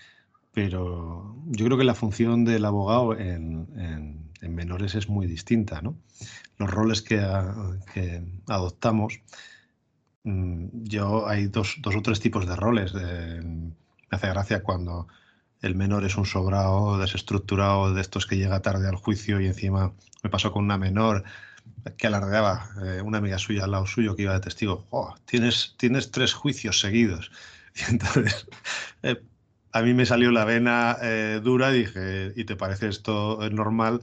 pero yo creo que la función del abogado en, menores es muy distinta. ¿no? Los roles que, adoptamos, mm, yo hay dos, o tres tipos de roles. me hace gracia cuando el menor es un sobrado, desestructurado, de estos que llega tarde al juicio y encima me pasó con una menor que alardeaba eh, una amiga suya al lado suyo que iba de testigo, tienes, tienes tres juicios seguidos. Y entonces eh, a mí me salió la vena eh, dura y dije, ¿y te parece esto normal?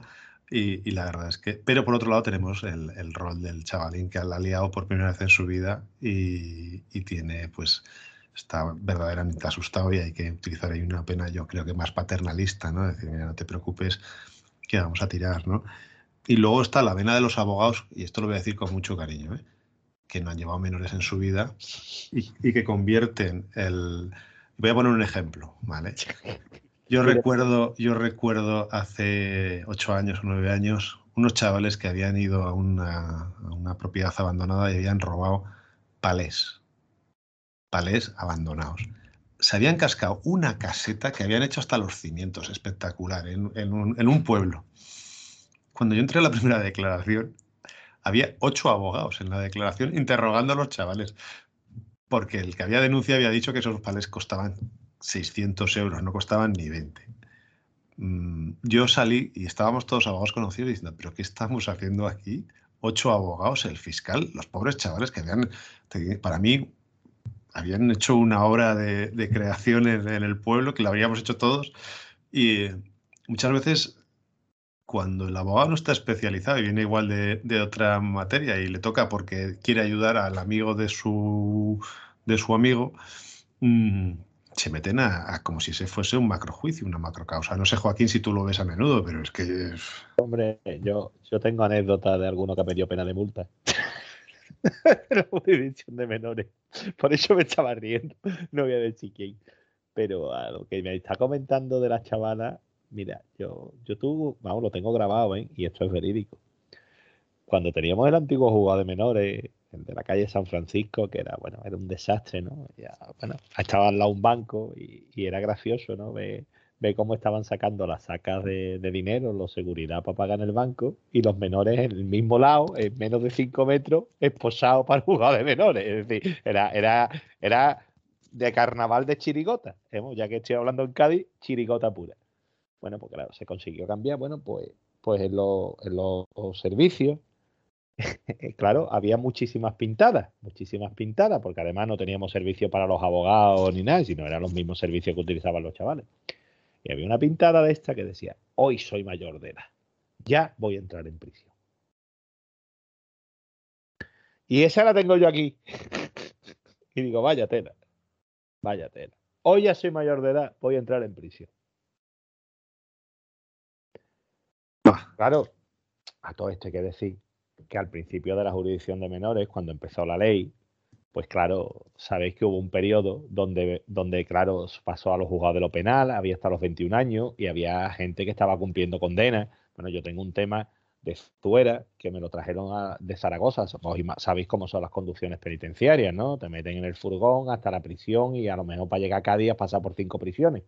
Y, la verdad es que, pero por otro lado tenemos el, rol del chavalín que la ha liado por primera vez en su vida y, tiene, pues, está verdaderamente asustado y hay que utilizar ahí una pena, yo creo que más paternalista, ¿no? Decir, mira, no te preocupes, que vamos a tirar, ¿no? Y luego está la vena de los abogados, y esto lo voy a decir con mucho cariño, ¿eh? que no han llevado menores en su vida y que convierten el... Voy a poner un ejemplo, ¿vale? Yo recuerdo, yo recuerdo hace ocho años o nueve años unos chavales que habían ido a una, propiedad abandonada y habían robado palés. Palés abandonados. Se habían cascado una caseta que habían hecho hasta los cimientos, espectacular, en, un, en un pueblo. Cuando yo entré a la primera declaración, había ocho abogados en la declaración interrogando a los chavales, porque el que había denunciado había dicho que esos palés costaban 600 euros, no costaban ni 20. Mm, yo salí y estábamos todos abogados conocidos diciendo, pero ¿qué estamos haciendo aquí? Ocho abogados, el fiscal, los pobres chavales que habían, para mí, habían hecho una obra de, creación en, el pueblo, que la habíamos hecho todos. Y muchas veces, cuando el abogado no está especializado y viene igual de, otra materia y le toca porque quiere ayudar al amigo de su, de su amigo, mm, se meten a, como si se fuese un macrojuicio, una macrocausa. No sé, Joaquín, si tú lo ves a menudo, pero es que. Hombre, yo, yo tengo anécdotas de alguno que me dio pena de multa. la jurisdicción de menores. Por eso me estaba riendo. No voy a decir quién. Pero a lo que me está comentando de la chavala, mira, yo, yo tú, vamos, lo tengo grabado, ¿eh? Y esto es verídico. Cuando teníamos el antiguo jugado de menores, de la calle San Francisco, que era, bueno, era un desastre, ¿no? Ya, bueno, estaba al lado un banco y, era gracioso, ¿no? Ve, ve, cómo estaban sacando las sacas de, dinero, los seguridad para pagar en el banco, y los menores en el mismo lado, en menos de 5 metros, esposados para jugar de menores. Es decir, era, era, era de carnaval de chirigota, ¿eh? ya que estoy hablando en Cádiz, chirigota pura. Bueno, pues claro, se consiguió cambiar, bueno, pues, pues en, en los servicios claro, había muchísimas pintadas, muchísimas pintadas, porque además no teníamos servicio para los abogados ni nada, sino eran los mismos servicios que utilizaban los chavales. Y había una pintada de esta que decía, hoy soy mayor de edad, ya voy a entrar en prisión. Y esa la tengo yo aquí. y digo, vaya tela, vaya tela. Hoy ya soy mayor de edad, voy a entrar en prisión. Claro, a todo esto hay que decir que al principio de la jurisdicción de menores, cuando empezó la ley, pues claro, sabéis que hubo un periodo donde, donde claro, pasó a los juzgados de lo penal, había hasta los 21 años y había gente que estaba cumpliendo condena. Bueno, yo tengo un tema de Zuera que me lo trajeron de Zaragoza. Sabéis cómo son las conducciones penitenciarias, ¿no? Te meten en el furgón hasta la prisión y a lo mejor para llegar a Cádiz pasar por cinco prisiones.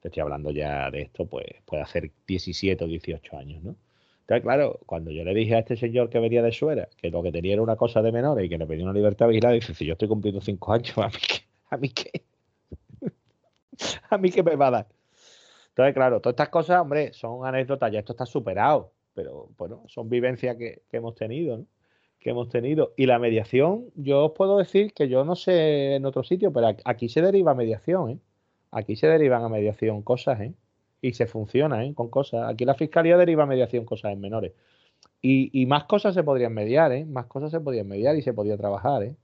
Te estoy hablando ya de esto, pues puede hacer 17 o 18 años, ¿no? claro, cuando yo le dije a este señor que venía de Suera que lo que tenía era una cosa de menores y que le pedía una libertad vigilada, dice, si yo estoy cumpliendo cinco años, ¿a mí qué? ¿A mí qué? ¿A mí qué me va a dar? Entonces, claro, todas estas cosas, hombre, son anécdotas, ya esto está superado, pero bueno, son vivencias que, hemos tenido, ¿no? Que hemos tenido. Y la mediación, yo os puedo decir que yo no sé en otro sitio, pero aquí se deriva mediación, ¿eh? Aquí se derivan a mediación cosas, ¿eh? y se funciona ¿eh? con cosas. Aquí la fiscalía deriva mediación cosas en menores. Y, más cosas se podrían mediar, ¿eh? Más cosas se podrían mediar y se podría trabajar, ¿eh?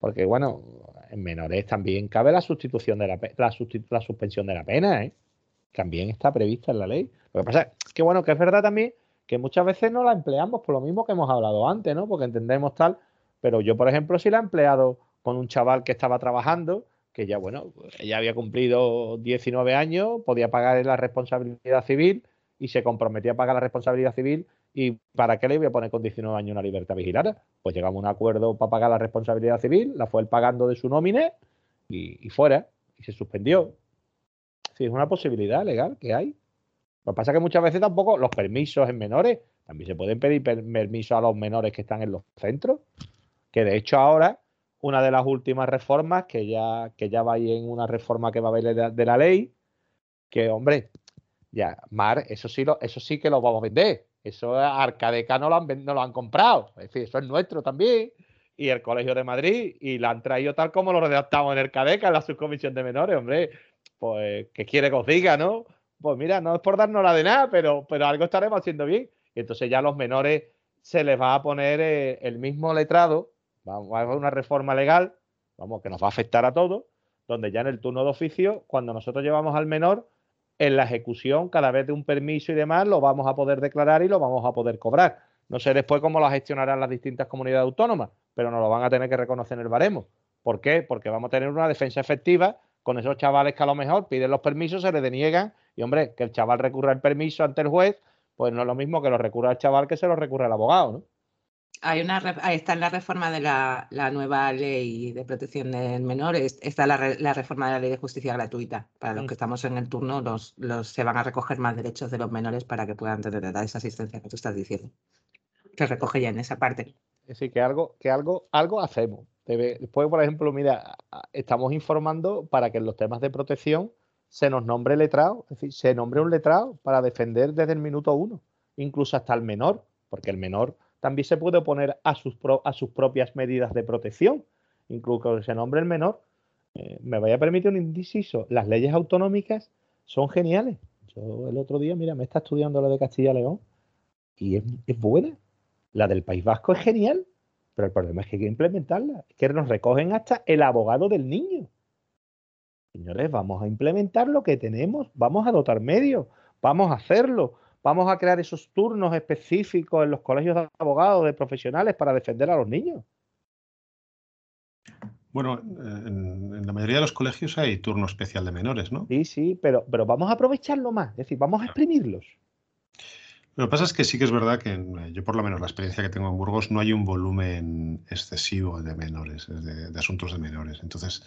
Porque, bueno, en menores también cabe la sustitución de la, la, la suspensión de la pena, ¿eh? También está prevista en la ley. Lo que pasa es que, bueno, que es verdad también que muchas veces no la empleamos por lo mismo que hemos hablado antes, ¿no? Porque entendemos tal, pero yo, por ejemplo, sí la he empleado con un chaval que estaba trabajando que ya, bueno, ya había cumplido 19 años, podía pagar la responsabilidad civil y se comprometía a pagar la responsabilidad civil. ¿Y para qué le voy a poner con 19 años una libertad vigilada? Pues llegamos a un acuerdo para pagar la responsabilidad civil, la fue el pagando de su nómine y, fuera, y se suspendió. Sí, es una posibilidad legal que hay. Lo que pasa es que muchas veces tampoco los permisos en menores, también se pueden pedir permisos a los menores que están en los centros, que de hecho ahora una de las últimas reformas, que ya, que ya va ahí en una reforma que va a haber de, la ley, que hombre, ya, Mar, eso sí, lo, eso sí que lo vamos a vender, Eso Arcadeca no lo han, no lo han comprado. Es decir, eso es nuestro también. Y el Colegio de Madrid. Y la han traído tal como lo redactamos en Arcadeca, en la subcomisión de menores, hombre. Pues, ¿qué quiere que os diga, no? Pues mira, no es por darnos la de nada, pero, pero algo estaremos haciendo bien. Y entonces ya a los menores se les va a poner eh, el mismo letrado. Vamos a hacer una reforma legal, vamos, que nos va a afectar a todos, donde ya en el turno de oficio, cuando nosotros llevamos al menor, en la ejecución, cada vez de un permiso y demás, lo vamos a poder declarar y lo vamos a poder cobrar. No sé después cómo lo gestionarán las distintas comunidades autónomas, pero nos lo van a tener que reconocer en el baremo. ¿Por qué? Porque vamos a tener una defensa efectiva con esos chavales que a lo mejor piden los permisos, se les deniegan y, hombre, que el chaval recurra el permiso ante el juez, pues no es lo mismo que lo recurra el chaval que se lo recurra el abogado, ¿no? Hay una, está en la reforma de la, nueva ley de protección del menor, está la, la, reforma de la ley de justicia gratuita. Para los mm. que estamos en el turno, los, los, se van a recoger más derechos de los menores para que puedan tener esa asistencia que tú estás diciendo. Se recoge ya en esa parte. Es decir, que algo, que algo, algo hacemos. Después, por ejemplo, mira, estamos informando para que en los temas de protección se nos nombre letrado, es decir, se nombre un letrado para defender desde el minuto uno, incluso hasta el menor, porque el menor también se puede oponer a sus, a sus propias medidas de protección, incluso que se nombre el menor. Eh, me vaya a permitir un inciso, las leyes autonómicas son geniales. Yo el otro día, mira, me está estudiando la de Castilla y León y es, es buena. La del País Vasco es genial, pero el problema es que hay que implementarla. Es que nos recogen hasta el abogado del niño. Señores, vamos a implementar lo que tenemos, vamos a dotar medios, vamos a hacerlo. Vamos a crear esos turnos específicos en los colegios de abogados, de profesionales, para defender a los niños. Bueno, en, la mayoría de los colegios hay turno especial de menores, ¿no? Sí, sí, pero, pero vamos a aprovecharlo más, es decir, vamos a exprimirlos. Lo que pasa es que sí que es verdad que yo por lo menos la experiencia que tengo en Burgos no hay un volumen excesivo de menores, de, de asuntos de menores. Entonces,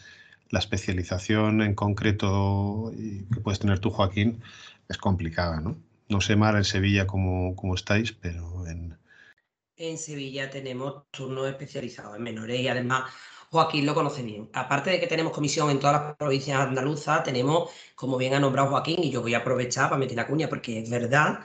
la especialización en concreto que puedes tener tú, Joaquín, es complicada, ¿no? No sé, Mar, en Sevilla cómo, estáis, pero en... En Sevilla tenemos turnos especializados en menores y además Joaquín lo conoce bien. Aparte de que tenemos comisión en todas las provincias andaluzas, tenemos, como bien ha nombrado Joaquín, y yo voy a aprovechar para meter la cuña porque es verdad,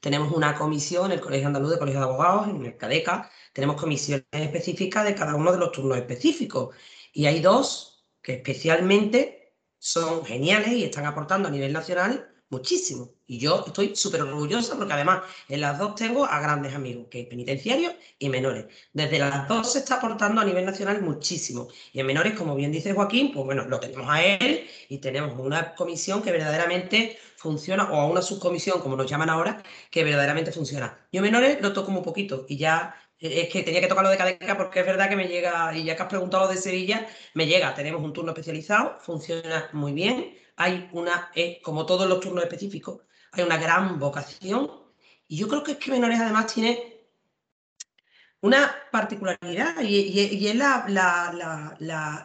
tenemos una comisión en el Colegio Andaluz de Colegio de Abogados, en el CADECA, tenemos comisiones específicas de cada uno de los turnos específicos. Y hay dos que especialmente son geniales y están aportando a nivel nacional muchísimo. Y yo estoy súper orgullosa porque además en las dos tengo a grandes amigos, que es penitenciarios y menores. Desde las dos se está aportando a nivel nacional muchísimo. Y en menores, como bien dice Joaquín, pues bueno, lo tenemos a él y tenemos una comisión que verdaderamente funciona, o a una subcomisión, como nos llaman ahora, que verdaderamente funciona. Yo en menores lo toco muy poquito y ya eh, es que tenía que tocarlo de cadeca porque es verdad que me llega, y ya que has preguntado de Sevilla, me llega, tenemos un turno especializado, funciona muy bien hay una, eh, como todos los turnos específicos, hay una gran vocación. Y yo creo que es que Menores además tiene una particularidad y, es la,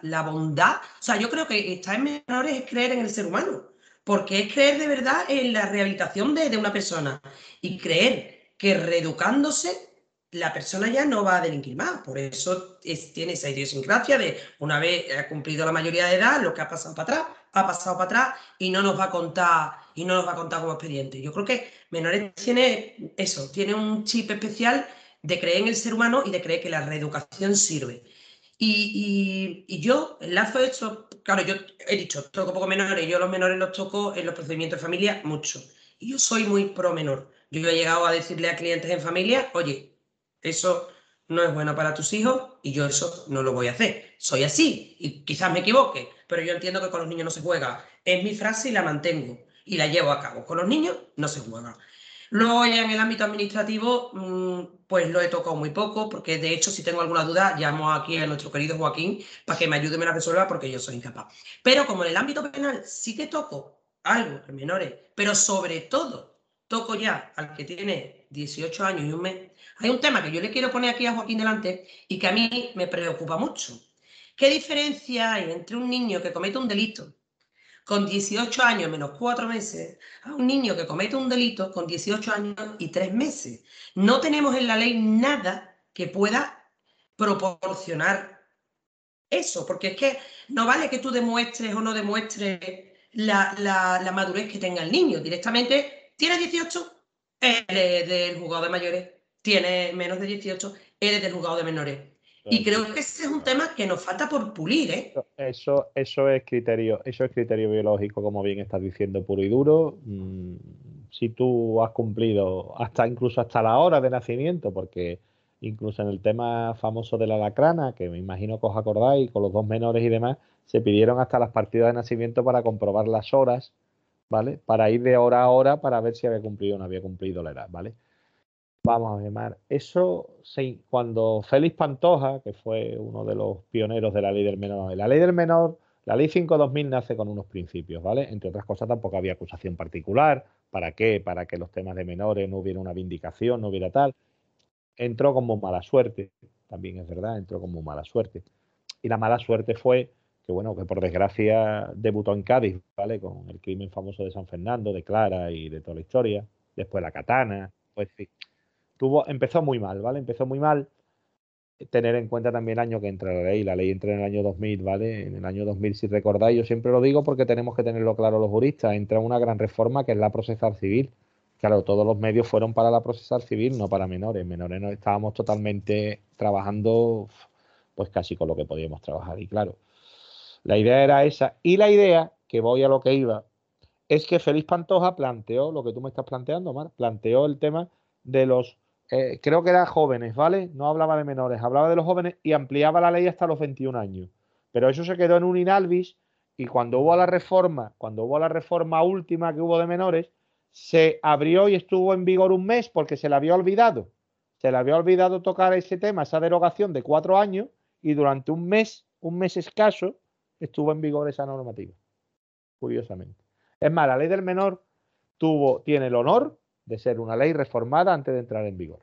la, bondad. O sea, yo creo que estar en Menores es creer en el ser humano, porque es creer de verdad en la rehabilitación de, de una persona y creer que reeducándose la persona ya no va a delinquir más. Por eso tiene esa idiosincrasia de una vez ha cumplido la mayoría de edad, lo que ha pasado para atrás, ha pasado para atrás y no nos va a contar y no nos va a contar como expediente. Yo creo que Menores tiene eso, tiene un chip especial de creer en el ser humano y de creer que la reeducación sirve. Y, y, yo enlazo esto, claro, yo he dicho, toco poco menores, yo los menores los toco en los procedimientos de familia mucho. Y yo soy muy pro menor. Yo he llegado a decirle a clientes en familia, oye, eso no es bueno para tus hijos y yo eso no lo voy a hacer. Soy así y quizás me equivoque, pero yo entiendo que con los niños no se juega. Es mi frase y la mantengo y la llevo a cabo. Con los niños no se juega. Luego en el ámbito administrativo, mm, pues lo he tocado muy poco, porque de hecho si tengo alguna duda, llamo aquí a nuestro querido Joaquín para que me ayude y me la resuelva, porque yo soy incapaz. Pero como en el ámbito penal sí que toco algo en menores, pero sobre todo toco ya al que tiene 18 años y un mes, hay un tema que yo le quiero poner aquí a Joaquín delante y que a mí me preocupa mucho. ¿Qué diferencia hay entre un niño que comete un delito con 18 años menos 4 meses a un niño que comete un delito con 18 años y 3 meses? No tenemos en la ley nada que pueda proporcionar eso, porque es que no vale que tú demuestres o no demuestres la, la madurez que tenga el niño. Directamente, ¿tiene 18? Eres del juzgado de mayores, tienes menos de 18, eres del juzgado de menores. Y creo que ese es un tema que nos falta por pulir, ¿eh? Eso, eso es criterio, eso es criterio biológico, como bien estás diciendo, puro y duro. Mm, si tú has cumplido hasta incluso hasta la hora de nacimiento, porque incluso en el tema famoso de la lacrana, que me imagino que os acordáis, con los dos menores y demás, se pidieron hasta las partidas de nacimiento para comprobar las horas, ¿vale? Para ir de hora a hora para ver si había cumplido o no había cumplido la edad, ¿vale? Vamos a ver, eso sí, cuando Félix Pantoja, que fue uno de los pioneros de la ley del menor, la ley del menor, la ley 5-2000 nace con unos principios, ¿vale? Entre otras cosas, tampoco había acusación particular. ¿Para qué? Para que los temas de menores no hubiera una vindicación, no hubiera tal. Entró como mala suerte, también es verdad, entró como mala suerte. Y la mala suerte fue que, bueno, que por desgracia debutó en Cádiz, ¿vale? Con el crimen famoso de San Fernando, de Clara y de toda la historia. Después la katana, pues sí tuvo, empezó muy mal, ¿vale? Empezó muy mal. Tener en cuenta también el año que entra la ley. La ley entra en el año 2000, ¿vale? En el año 2000, si recordáis, yo siempre lo digo porque tenemos que tenerlo claro los juristas. Entra una gran reforma que es la procesal civil. Claro, todos los medios fueron para la procesal civil, no para menores. Menores no estábamos totalmente trabajando, pues casi con lo que podíamos trabajar. Y claro, la idea era esa. Y la idea, que voy a lo que iba, es que Félix Pantoja planteó lo que tú me estás planteando, Mar, planteó el tema de los eh, creo que era jóvenes, ¿vale? No hablaba de menores, hablaba de los jóvenes y ampliaba la ley hasta los 21 años. Pero eso se quedó en un inalvis y cuando hubo la reforma, cuando hubo la reforma última que hubo de menores, se abrió y estuvo en vigor un mes porque se le había olvidado. Se le había olvidado tocar ese tema, esa derogación de cuatro años y durante un mes, un mes escaso, estuvo en vigor esa normativa. Curiosamente. Es más, la ley del menor tuvo, tiene el honor de ser una ley reformada antes de entrar en vigor.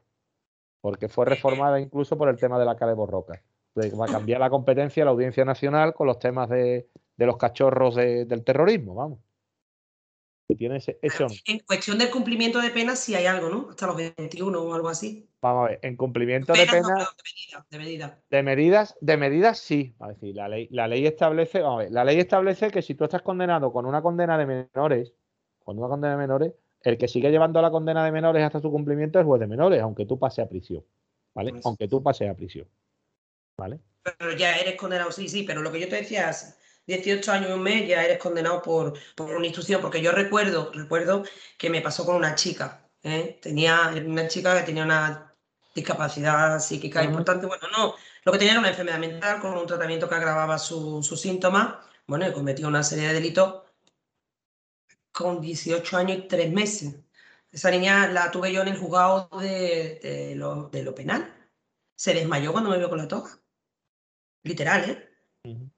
Porque fue reformada incluso por el tema de la calle Borroca. A cambiar la competencia de la Audiencia Nacional con los temas de, los cachorros del terrorismo, vamos. Tiene ese, En cuestión del cumplimiento de penas, si hay algo, ¿no? Hasta los 21 o algo así. Vamos a ver, en cumplimiento de penas. de, medidas, de, medidas. De medidas, sí. A decir, la ley, la ley establece, vamos a ver, la ley establece que si tú estás condenado con una condena de menores, con una condena de menores, el que sigue llevando la condena de menores hasta su cumplimiento es juez de menores, aunque tú pases a prisión. ¿Vale? Pues aunque tú pases a prisión. ¿Vale? Pero ya eres condenado, sí, sí, pero lo que yo te decía es 18 años y un mes ya eres condenado por, por una instrucción, porque yo recuerdo, recuerdo que me pasó con una chica, ¿eh? tenía una chica que tenía una discapacidad psíquica importante, bueno, no, lo que tenía era una enfermedad mental con un tratamiento que agravaba sus síntomas, bueno, y cometió una serie de delitos con 18 años y 3 meses. Esa niña la tuve yo en el juzgado de, lo, penal. Se desmayó cuando me vio con la toga. Literal, ¿eh?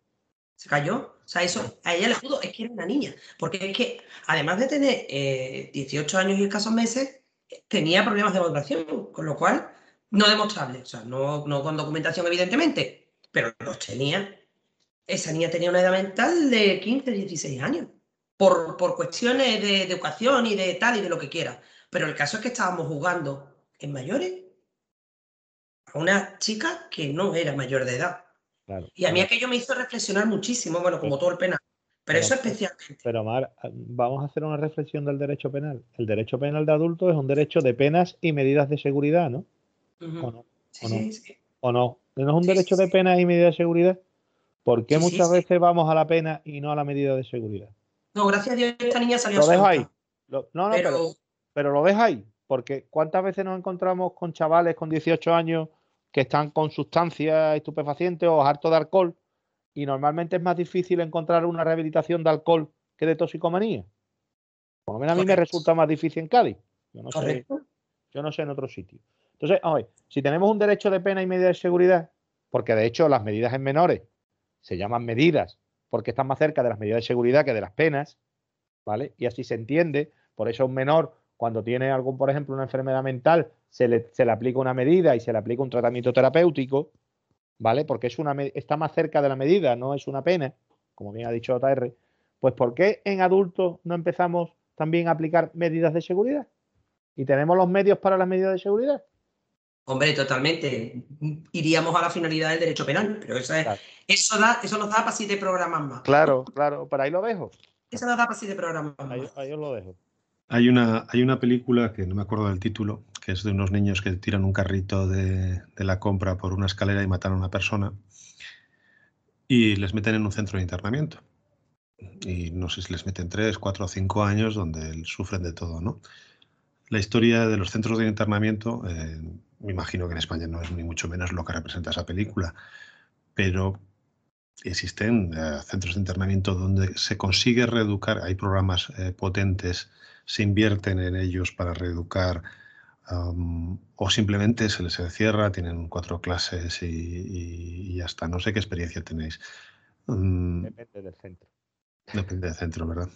Se cayó. O sea, eso a ella le pudo, es que era una niña. Porque es que, además de tener 18 eh, años y escasos meses, tenía problemas de maduración, con lo cual, no demostrable. O sea, no, no con documentación, evidentemente, pero los tenía. Esa niña tenía una edad mental de 15, 16 años por, por cuestiones de, educación y de tal y de lo que quiera. Pero el caso es que estábamos jugando en mayores a una chica que no era mayor de edad. Y a mí aquello me hizo reflexionar muchísimo, bueno, como todo el penal. Pero, eso especialmente. Pero Mar, vamos a hacer una reflexión del derecho penal. El derecho penal de adultos es un derecho de penas y medidas de seguridad, ¿no? ¿O no? Sí, sí, ¿O no? ¿No es un derecho de penas y medidas de seguridad? ¿Por qué muchas veces vamos a la pena y no a la medida de seguridad? No, gracias a Dios esta niña salió Lo dejo ahí. no, no, pero... pero, lo dejo ahí. Porque ¿cuántas veces nos encontramos con chavales con 18 años que están con sustancias estupefacientes o harto de alcohol? Y normalmente es más difícil encontrar una rehabilitación de alcohol que de toxicomanía. Por lo menos a mí me resulta más difícil en Cádiz. Yo no, sé, yo no sé en otro sitio. Entonces, ver, si tenemos un derecho de pena y medida de seguridad, porque de hecho las medidas en menores se llaman medidas porque están más cerca de las medidas de seguridad que de las penas, ¿vale? Y así se entiende. Por eso un menor, cuando tiene algún, por ejemplo, una enfermedad mental, se le, se le aplica una medida y se le aplica un tratamiento terapéutico, ¿vale? Porque es una, está más cerca de la medida, no es una pena, como bien ha dicho OTR. Pues ¿por qué en adultos no empezamos también a aplicar medidas de seguridad? Y tenemos los medios para las medidas de seguridad. Hombre, totalmente. Iríamos a la finalidad del derecho penal, pero eso, eso, da, eso nos da para siete programas más. Claro, claro, para ahí lo dejo. Eso nos da para siete programas más. Ahí, os lo dejo. Hay una, hay una película que no me acuerdo del título, que es de unos niños que tiran un carrito de, de la compra por una escalera y matan a una persona y les meten en un centro de internamiento. Y no sé si les meten tres, cuatro o cinco años donde sufren de todo, ¿no? La historia de los centros de internamiento, eh, me imagino que en España no es ni mucho menos lo que representa esa película, pero existen eh, centros de internamiento donde se consigue reeducar, hay programas eh, potentes, se invierten en ellos para reeducar o simplemente se les cierra, tienen cuatro clases y, y, ya está. No sé qué experiencia tenéis. Mm. Depende del centro. Depende del centro, ¿verdad?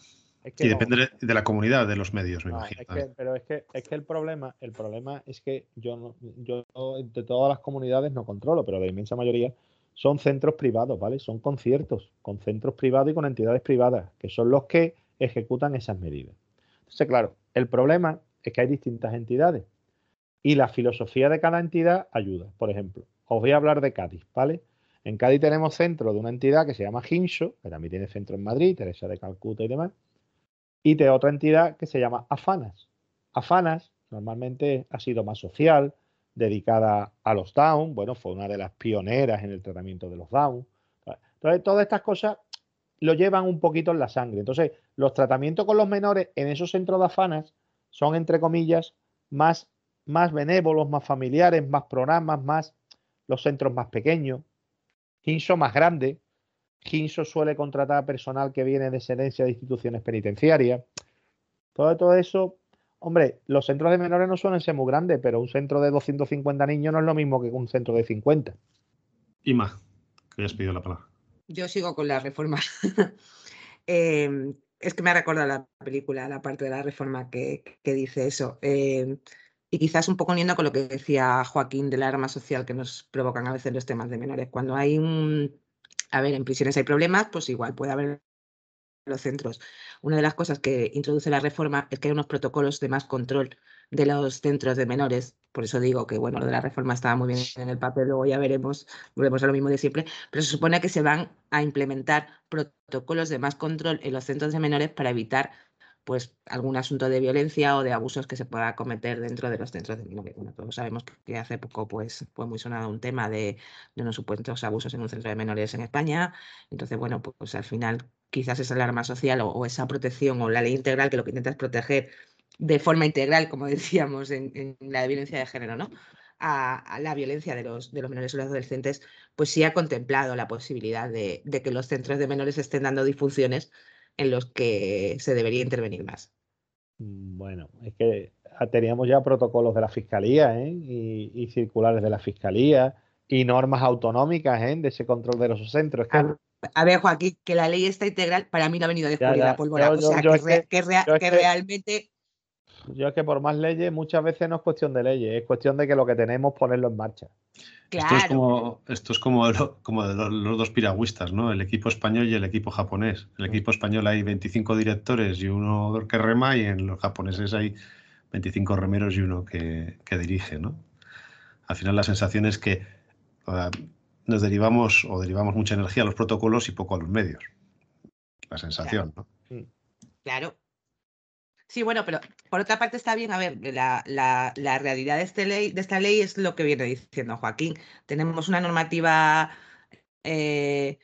y depende de la comunidad, de los medios, me imagino. pero es que, es que el problema, el problema es que yo no, yo de todas las comunidades no controlo, pero la inmensa mayoría son centros privados, ¿vale? Son conciertos con centros privados y con entidades privadas, que son los que ejecutan esas medidas. Claro, el problema es que hay distintas entidades y la filosofía de cada entidad ayuda. Por ejemplo, os voy a hablar de Cádiz, ¿vale? En Cádiz tenemos centro de una entidad que se llama Gincho, que también tiene centro en Madrid, Teresa de Calcuta y demás, y de otra entidad que se llama Afanas. Afanas normalmente ha sido más social, dedicada a los Down, bueno, fue una de las pioneras en el tratamiento de los Down. Entonces, todas estas cosas lo llevan un poquito en la sangre. Entonces, los tratamientos con los menores en esos centros de Afanas son, entre comillas, más más benévolos, más familiares, más programas, más los centros más pequeños. Ginso más grande. Ginso suele contratar personal que viene de excelencia de instituciones penitenciarias. Todo, todo eso, hombre, los centros de menores no suelen ser muy grandes, pero un centro de 250 niños no es lo mismo que un centro de 50. Y más, que hayas pedido la palabra. Yo sigo con la reforma. Em, es que me ha recordado la película, la parte de la reforma que, dice eso. Em, y quizás un poco uniendo con lo que decía Joaquín del arma social que nos provocan a veces los temas de menores. Cuando hay un, a ver, en prisiones hay problemas, pues igual puede haber los centros. Una de las cosas que introduce la reforma es que hay unos protocolos de más control de los centros de menores. Por eso digo que, bueno, lo de la reforma estaba muy bien en el papel, luego ya veremos, volvemos a lo mismo de siempre, pero se supone que se van a implementar protocolos de más control en los centros de menores para evitar pues algún asunto de violencia o de abusos que se pueda cometer dentro de los centros de menores. Bueno, todos sabemos que hace poco pues, fue muy sonado un tema de, unos supuestos abusos en un centro de menores en España. Entonces, bueno, pues, al final quizás esa alarma social o, esa protección o la ley integral que lo que intenta es proteger de forma integral, como decíamos, en, la violencia de género, ¿no? A, la violencia de los, de los menores o los adolescentes, pues sí ha contemplado la posibilidad de, de que los centros de menores estén dando disfunciones en los que se debería intervenir más. Mm, bueno, es que teníamos ya protocolos de la Fiscalía ¿eh? y, circulares de la Fiscalía y normas autonómicas ¿eh? de ese control de los centros. A, ver, Joaquín, que la ley está integral, para mí no ha venido de la pólvora. o sea, que, realmente... Yo es que por más leyes muchas veces no es cuestión de leyes, es cuestión de que lo que tenemos ponerlo en marcha. Esto es como, esto es como, como de los, dos piragüistas, ¿no? El equipo español y el equipo japonés. El mm. equipo español hay 25 directores y uno que rema, y en los japoneses hay 25 remeros y uno que, dirige, ¿no? Al final la sensación es que nos derivamos o derivamos mucha energía a los protocolos y poco a los medios. La sensación, ¿no? Mm. Claro, Sí, bueno, pero por otra parte está bien, a ver, la, la, realidad de, este ley, de esta ley es lo que viene diciendo Joaquín. Tenemos una normativa eh,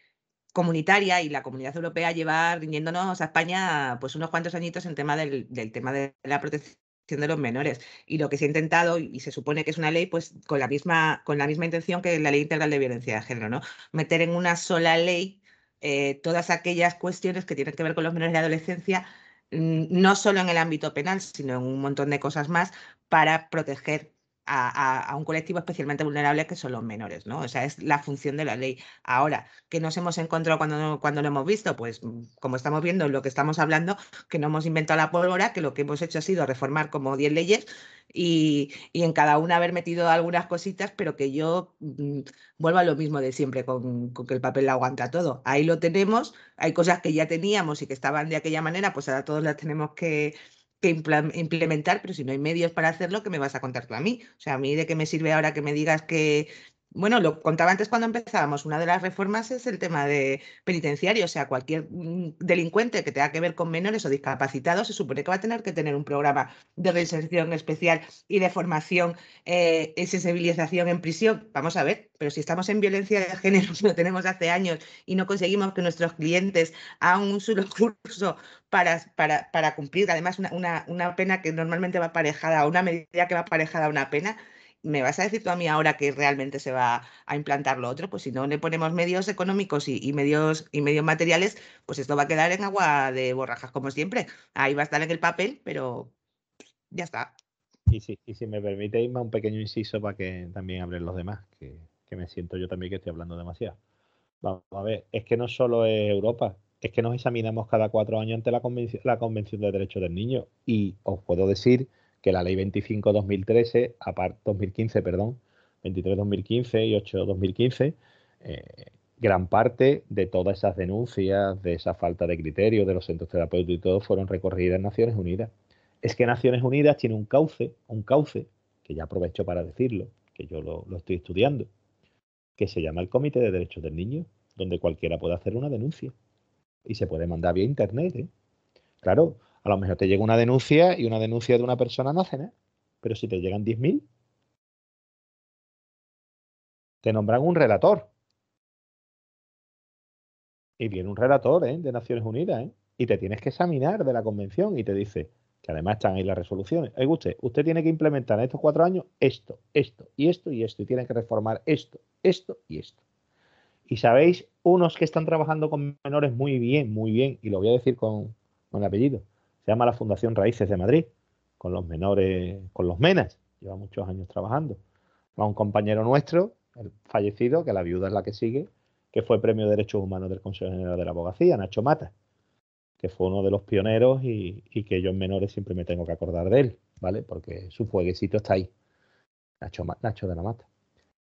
comunitaria y la comunidad europea lleva rindiéndonos a España pues unos cuantos añitos en tema del, del tema de la protección de los menores. Y lo que se ha intentado, y se supone que es una ley, pues con la misma, con la misma intención que la ley integral de violencia de género, ¿no? Meter en una sola ley eh, todas aquellas cuestiones que tienen que ver con los menores de adolescencia no solo en el ámbito penal, sino en un montón de cosas más para proteger a, un colectivo especialmente vulnerable que son los menores, ¿no? O sea, es la función de la ley. Ahora, ¿qué nos hemos encontrado cuando, cuando lo hemos visto? Pues mm, como estamos viendo lo que estamos hablando, que no hemos inventado la pólvora, que lo que hemos hecho ha sido reformar como 10 leyes y, en cada una haber metido algunas cositas, pero que yo mm, vuelvo a lo mismo de siempre, con, que el papel la aguanta todo. Ahí lo tenemos, hay cosas que ya teníamos y que estaban de aquella manera, pues ahora todos las tenemos que, implementar, pero si no hay medios para hacerlo, ¿qué me vas a contar tú a mí? O sea, a mí de qué me sirve ahora que me digas que bueno, lo contaba antes cuando empezábamos, una de las reformas es el tema de penitenciario, o sea, cualquier mm, delincuente que tenga que ver con menores o discapacitados se supone que va a tener que tener un programa de reinserción especial y de formación eh, y sensibilización en prisión. Vamos a ver, pero si estamos en violencia de género, lo tenemos hace años y no conseguimos que nuestros clientes hagan un solo curso para, para, cumplir, además, una, una, una pena que normalmente va aparejada, una medida que va aparejada a una pena, ¿me vas a decir tú a mí ahora que realmente se va a implantar lo otro? Pues si no le ponemos medios económicos y, medios, y medios materiales, pues esto va a quedar en agua de borrajas como siempre. Ahí va a estar en el papel, pero ya está. Y si, me permite, irme un pequeño inciso para que también hablen los demás, que, me siento yo también que estoy hablando demasiado. Vamos a ver, es que no solo es Europa, es que nos examinamos cada cuatro años ante la Convención de Derechos del Niño. Y os puedo decir que la ley 25-2013, 2015, perdón, 23-2015 y 8-2015, eh, gran parte de todas esas denuncias, de esa falta de criterio de los centros terapéuticos y todo, fueron recorridas en Naciones Unidas. Es que Naciones Unidas tiene un cauce, un cauce, que ya aprovecho para decirlo, que yo lo, lo estoy estudiando, que se llama el Comité de Derechos del Niño, donde cualquiera puede hacer una denuncia. Y se puede mandar vía internet. ¿eh? Claro, a lo mejor te llega una denuncia y una denuncia de una persona no hace nada. Pero si te llegan 10.000, te nombran un relator. Y viene un relator ¿eh? de Naciones Unidas ¿eh? y te tienes que examinar de la convención y te dice que además están ahí las resoluciones. Oiga usted, usted tiene que implementar en estos cuatro años esto, esto y esto y esto y tiene que reformar esto, esto y esto. Y sabéis, unos que están trabajando con menores muy bien, muy bien, y lo voy a decir con, con el apellido, se llama la Fundación Raíces de Madrid, con los menores, con los menas, lleva muchos años trabajando. Va un compañero nuestro, el fallecido, que la viuda es la que sigue, que fue Premio de Derechos Humanos del Consejo General de la Abogacía, Nacho Mata, que fue uno de los pioneros y, que yo en menores siempre me tengo que acordar de él, ¿vale? Porque su fueguecito está ahí. Nacho de la Mata.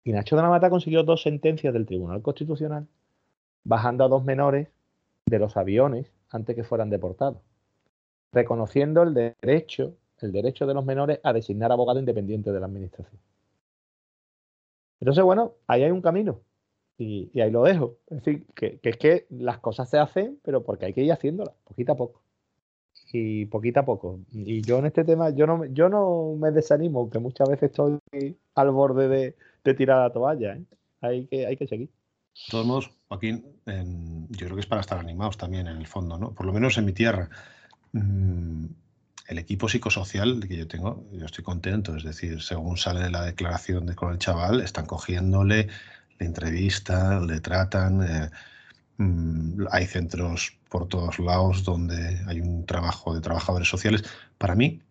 Y Nacho de la Mata consiguió dos sentencias del Tribunal Constitucional, bajando a dos menores de los aviones antes que fueran deportados reconociendo el derecho, el derecho de los menores a designar abogado independiente de la administración. Entonces, bueno, ahí hay un camino y, ahí lo dejo. Es decir, que, es que las cosas se hacen, pero porque hay que ir haciéndolas, poquito a poco. Y poquito a poco. Y yo en este tema, yo no, yo no me desanimo, que muchas veces estoy al borde de, tirar la toalla. ¿eh? Hay, que, hay que seguir. De todos modos, Joaquín, yo creo que es para estar animados también en el fondo, ¿no? Por lo menos en mi tierra. Mm, el equipo psicosocial que yo tengo, yo estoy contento, es decir, según sale de la declaración de, con el chaval, están cogiéndole, le entrevistan, le tratan, eh, mm, hay centros por todos lados donde hay un trabajo de trabajadores sociales. Para mí,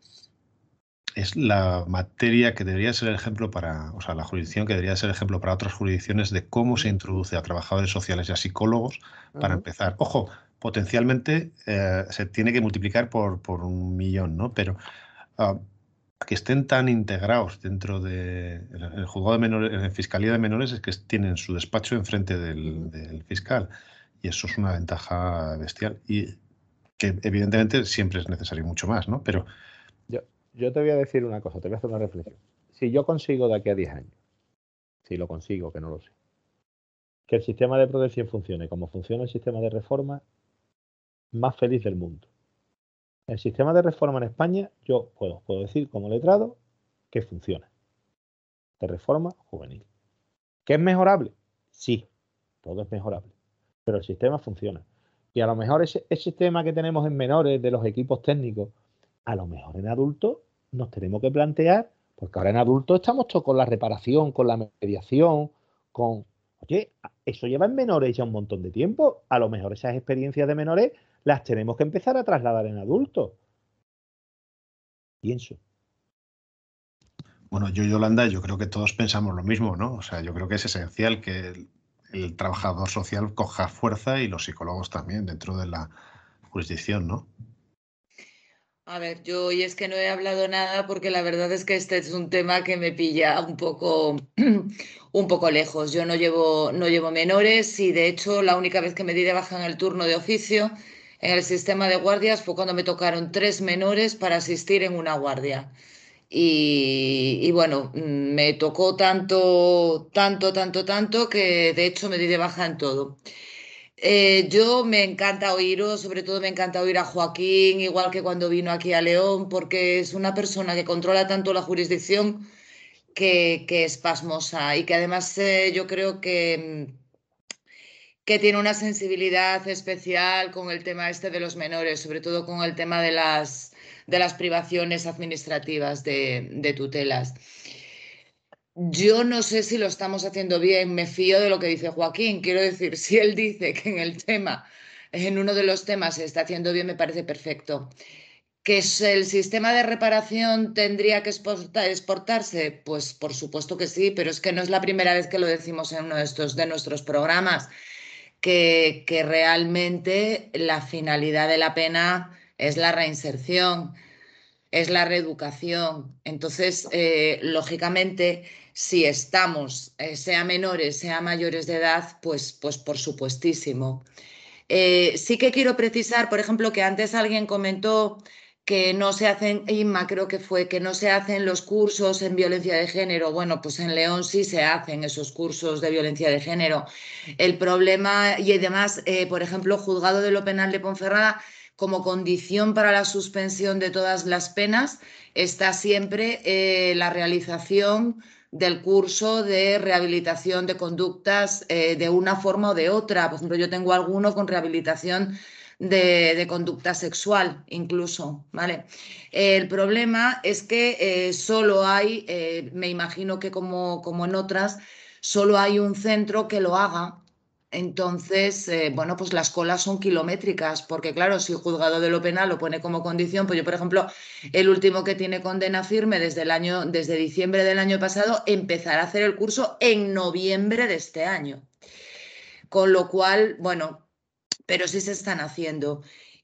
es la materia que debería ser el ejemplo para, o sea, la jurisdicción que debería ser ejemplo para otras jurisdicciones de cómo se introduce a trabajadores sociales y a psicólogos para empezar. Ojo, potencialmente eh, se tiene que multiplicar por, por un millón, ¿no? Pero ah, que estén tan integrados dentro de el, juzgado de menores, en la fiscalía de menores es que tienen su despacho enfrente del, del fiscal y eso es una ventaja bestial y que evidentemente siempre es necesario mucho más, ¿no? Pero yo, yo te voy a decir una cosa, te voy a hacer una reflexión. Si yo consigo de aquí a 10 años, si lo consigo, que no lo sé, que el sistema de protección funcione como funciona el sistema de reforma, más feliz del mundo. El sistema de reforma en España, yo puedo, decir como letrado que funciona. De reforma juvenil. ¿Que es mejorable? Sí, todo es mejorable. Pero el sistema funciona. Y a lo mejor ese, ese sistema que tenemos en menores de los equipos técnicos, a lo mejor en adultos nos tenemos que plantear, porque ahora en adultos estamos todos con la reparación, con la mediación, con... Oye, eso lleva en menores ya un montón de tiempo. A lo mejor esas experiencias de menores las tenemos que empezar a trasladar en adultos. Pienso. Bueno, yo, Yolanda, yo creo que todos pensamos lo mismo, ¿no? O sea, yo creo que es esencial que el, trabajador social coja fuerza y los psicólogos también dentro de la jurisdicción, ¿no? A ver, yo hoy es que no he hablado nada porque la verdad es que este es un tema que me pilla un poco, un poco lejos. Yo no llevo, no llevo menores y de hecho la única vez que me di de baja en el turno de oficio en el sistema de guardias fue cuando me tocaron tres menores para asistir en una guardia. Y, bueno, me tocó tanto, tanto, tanto, tanto que de hecho me di de baja en todo. Eh, yo me encanta oíros, sobre todo me encanta oír a Joaquín, igual que cuando vino aquí a León, porque es una persona que controla tanto la jurisdicción que, es pasmosa y que además eh, yo creo que, que tiene una sensibilidad especial con el tema este de los menores, sobre todo con el tema de las, de las privaciones administrativas de, tutelas. Yo no sé si lo estamos haciendo bien, me fío de lo que dice Joaquín. Quiero decir, si él dice que en el tema, en uno de los temas se está haciendo bien, me parece perfecto. ¿Que el sistema de reparación tendría que exportarse? Pues por supuesto que sí, pero es que no es la primera vez que lo decimos en uno de, estos, de nuestros programas, que, realmente la finalidad de la pena es la reinserción, es la reeducación. Entonces, eh, lógicamente, si estamos, eh, sea menores, sea mayores de edad, pues, pues por supuestísimo. Eh, sí que quiero precisar, por ejemplo, que antes alguien comentó que no se hacen, Inma creo que fue, que no se hacen los cursos en violencia de género. Bueno, pues en León sí se hacen esos cursos de violencia de género. El problema, y además, por ejemplo, juzgado de lo penal de Ponferrada, como condición para la suspensión de todas las penas está siempre eh, la realización del curso de rehabilitación de conductas eh, de una forma o de otra. Por ejemplo, yo tengo alguno con rehabilitación de, conducta sexual, incluso. ¿vale? El problema es que eh, solo hay, me imagino que como, como en otras, solo hay un centro que lo haga entonces, eh, bueno, pues las colas son kilométricas, porque claro, si el juzgado de lo penal lo pone como condición, pues yo, por ejemplo, el último que tiene condena firme desde el año, desde diciembre del año pasado, empezará a hacer el curso en noviembre de este año. Con lo cual, bueno, pero sí se están haciendo.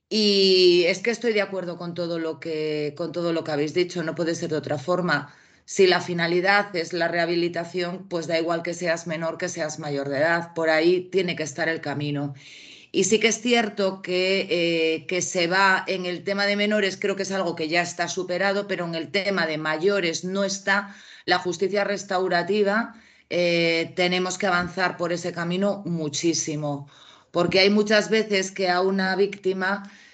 Y es que estoy de acuerdo con todo lo que, con todo lo que habéis dicho, no puede ser de otra forma. Si la finalidad es la rehabilitación, pues da igual que seas menor, que seas mayor de edad. Por ahí tiene que estar el camino. Y sí que es cierto que, eh, que, se va en el tema de menores, creo que es algo que ya está superado, pero en el tema de mayores no está. La justicia restaurativa eh, tenemos que avanzar por ese camino muchísimo, porque hay muchas veces que a una víctima,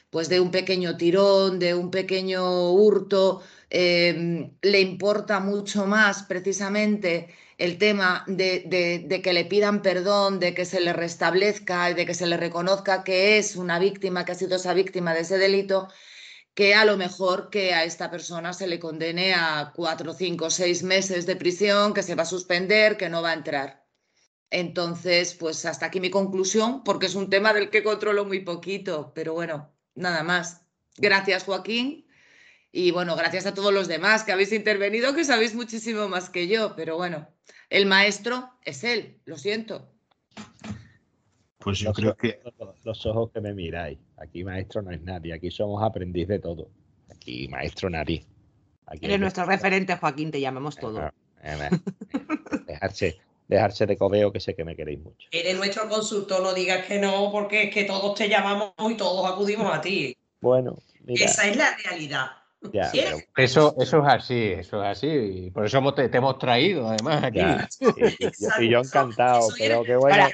pues de un pequeño tirón, de un pequeño hurto, Em, le importa mucho más precisamente el tema de, que le pidan perdón, de que se le restablezca y de que se le reconozca que es una víctima, que ha sido esa víctima de ese delito, que a lo mejor que a esta persona se le condene a cuatro, cinco, seis meses de prisión, que se va a suspender, que no va a entrar. Entonces, pues hasta aquí mi conclusión, porque es un tema del que controlo muy poquito, pero bueno, nada más. Gracias, Joaquín. Y bueno, gracias a todos los demás que habéis intervenido, que sabéis muchísimo más que yo, pero bueno, el maestro es él, lo siento. Pues yo creo que... Los ojos que me miráis, aquí maestro no es nadie, aquí somos aprendiz de todo. Aquí maestro nadie. Aquí Eres nuestro referente, Joaquín, te llamamos todo. dejarse, dejarse de cobeo, que sé que me queréis mucho. Eres nuestro consultor, no digas que no, porque es que todos te llamamos y todos acudimos a ti. Bueno, esa es la realidad eso, eso es así, eso es así. Y por eso te, hemos traído, además, aquí. y, yo encantado, pero qué bueno.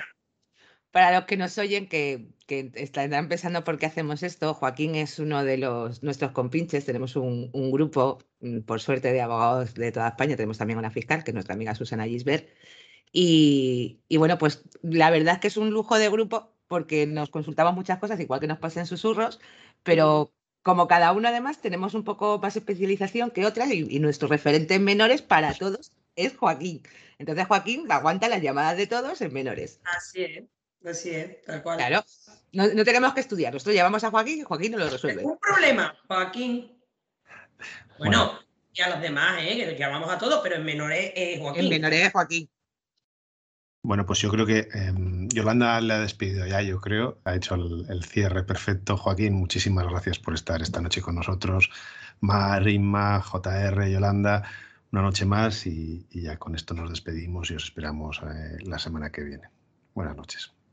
Para, los que nos oyen, que, que están empezando por qué hacemos esto, Joaquín es uno de los nuestros compinches. Tenemos un, grupo, mm, por suerte, de abogados de toda España. Tenemos también una fiscal, que es nuestra amiga Susana Gisbert. Y, y bueno, pues la verdad es que es un lujo de grupo porque nos consultamos muchas cosas, igual que nos pasen susurros, pero como cada uno además tenemos un poco más especialización que otras y, nuestro referente en menores para todos es Joaquín. Entonces Joaquín aguanta las llamadas de todos en menores. Así es, así es, tal cual. Claro, no, tenemos que estudiar, nosotros llamamos a Joaquín y Joaquín nos lo resuelve. Un problema, Joaquín. Bueno, y a los demás, ¿eh? que llamamos a todos, pero en menores es Joaquín. En menores es Joaquín. Bueno, pues yo creo que em, Yolanda le ha despedido ya, yo creo. Ha hecho el, cierre perfecto. Joaquín, muchísimas gracias por estar esta noche con nosotros. Mar, Inma, JR, Yolanda, una noche más y, ya con esto nos despedimos y os esperamos eh, la semana que viene. Buenas noches.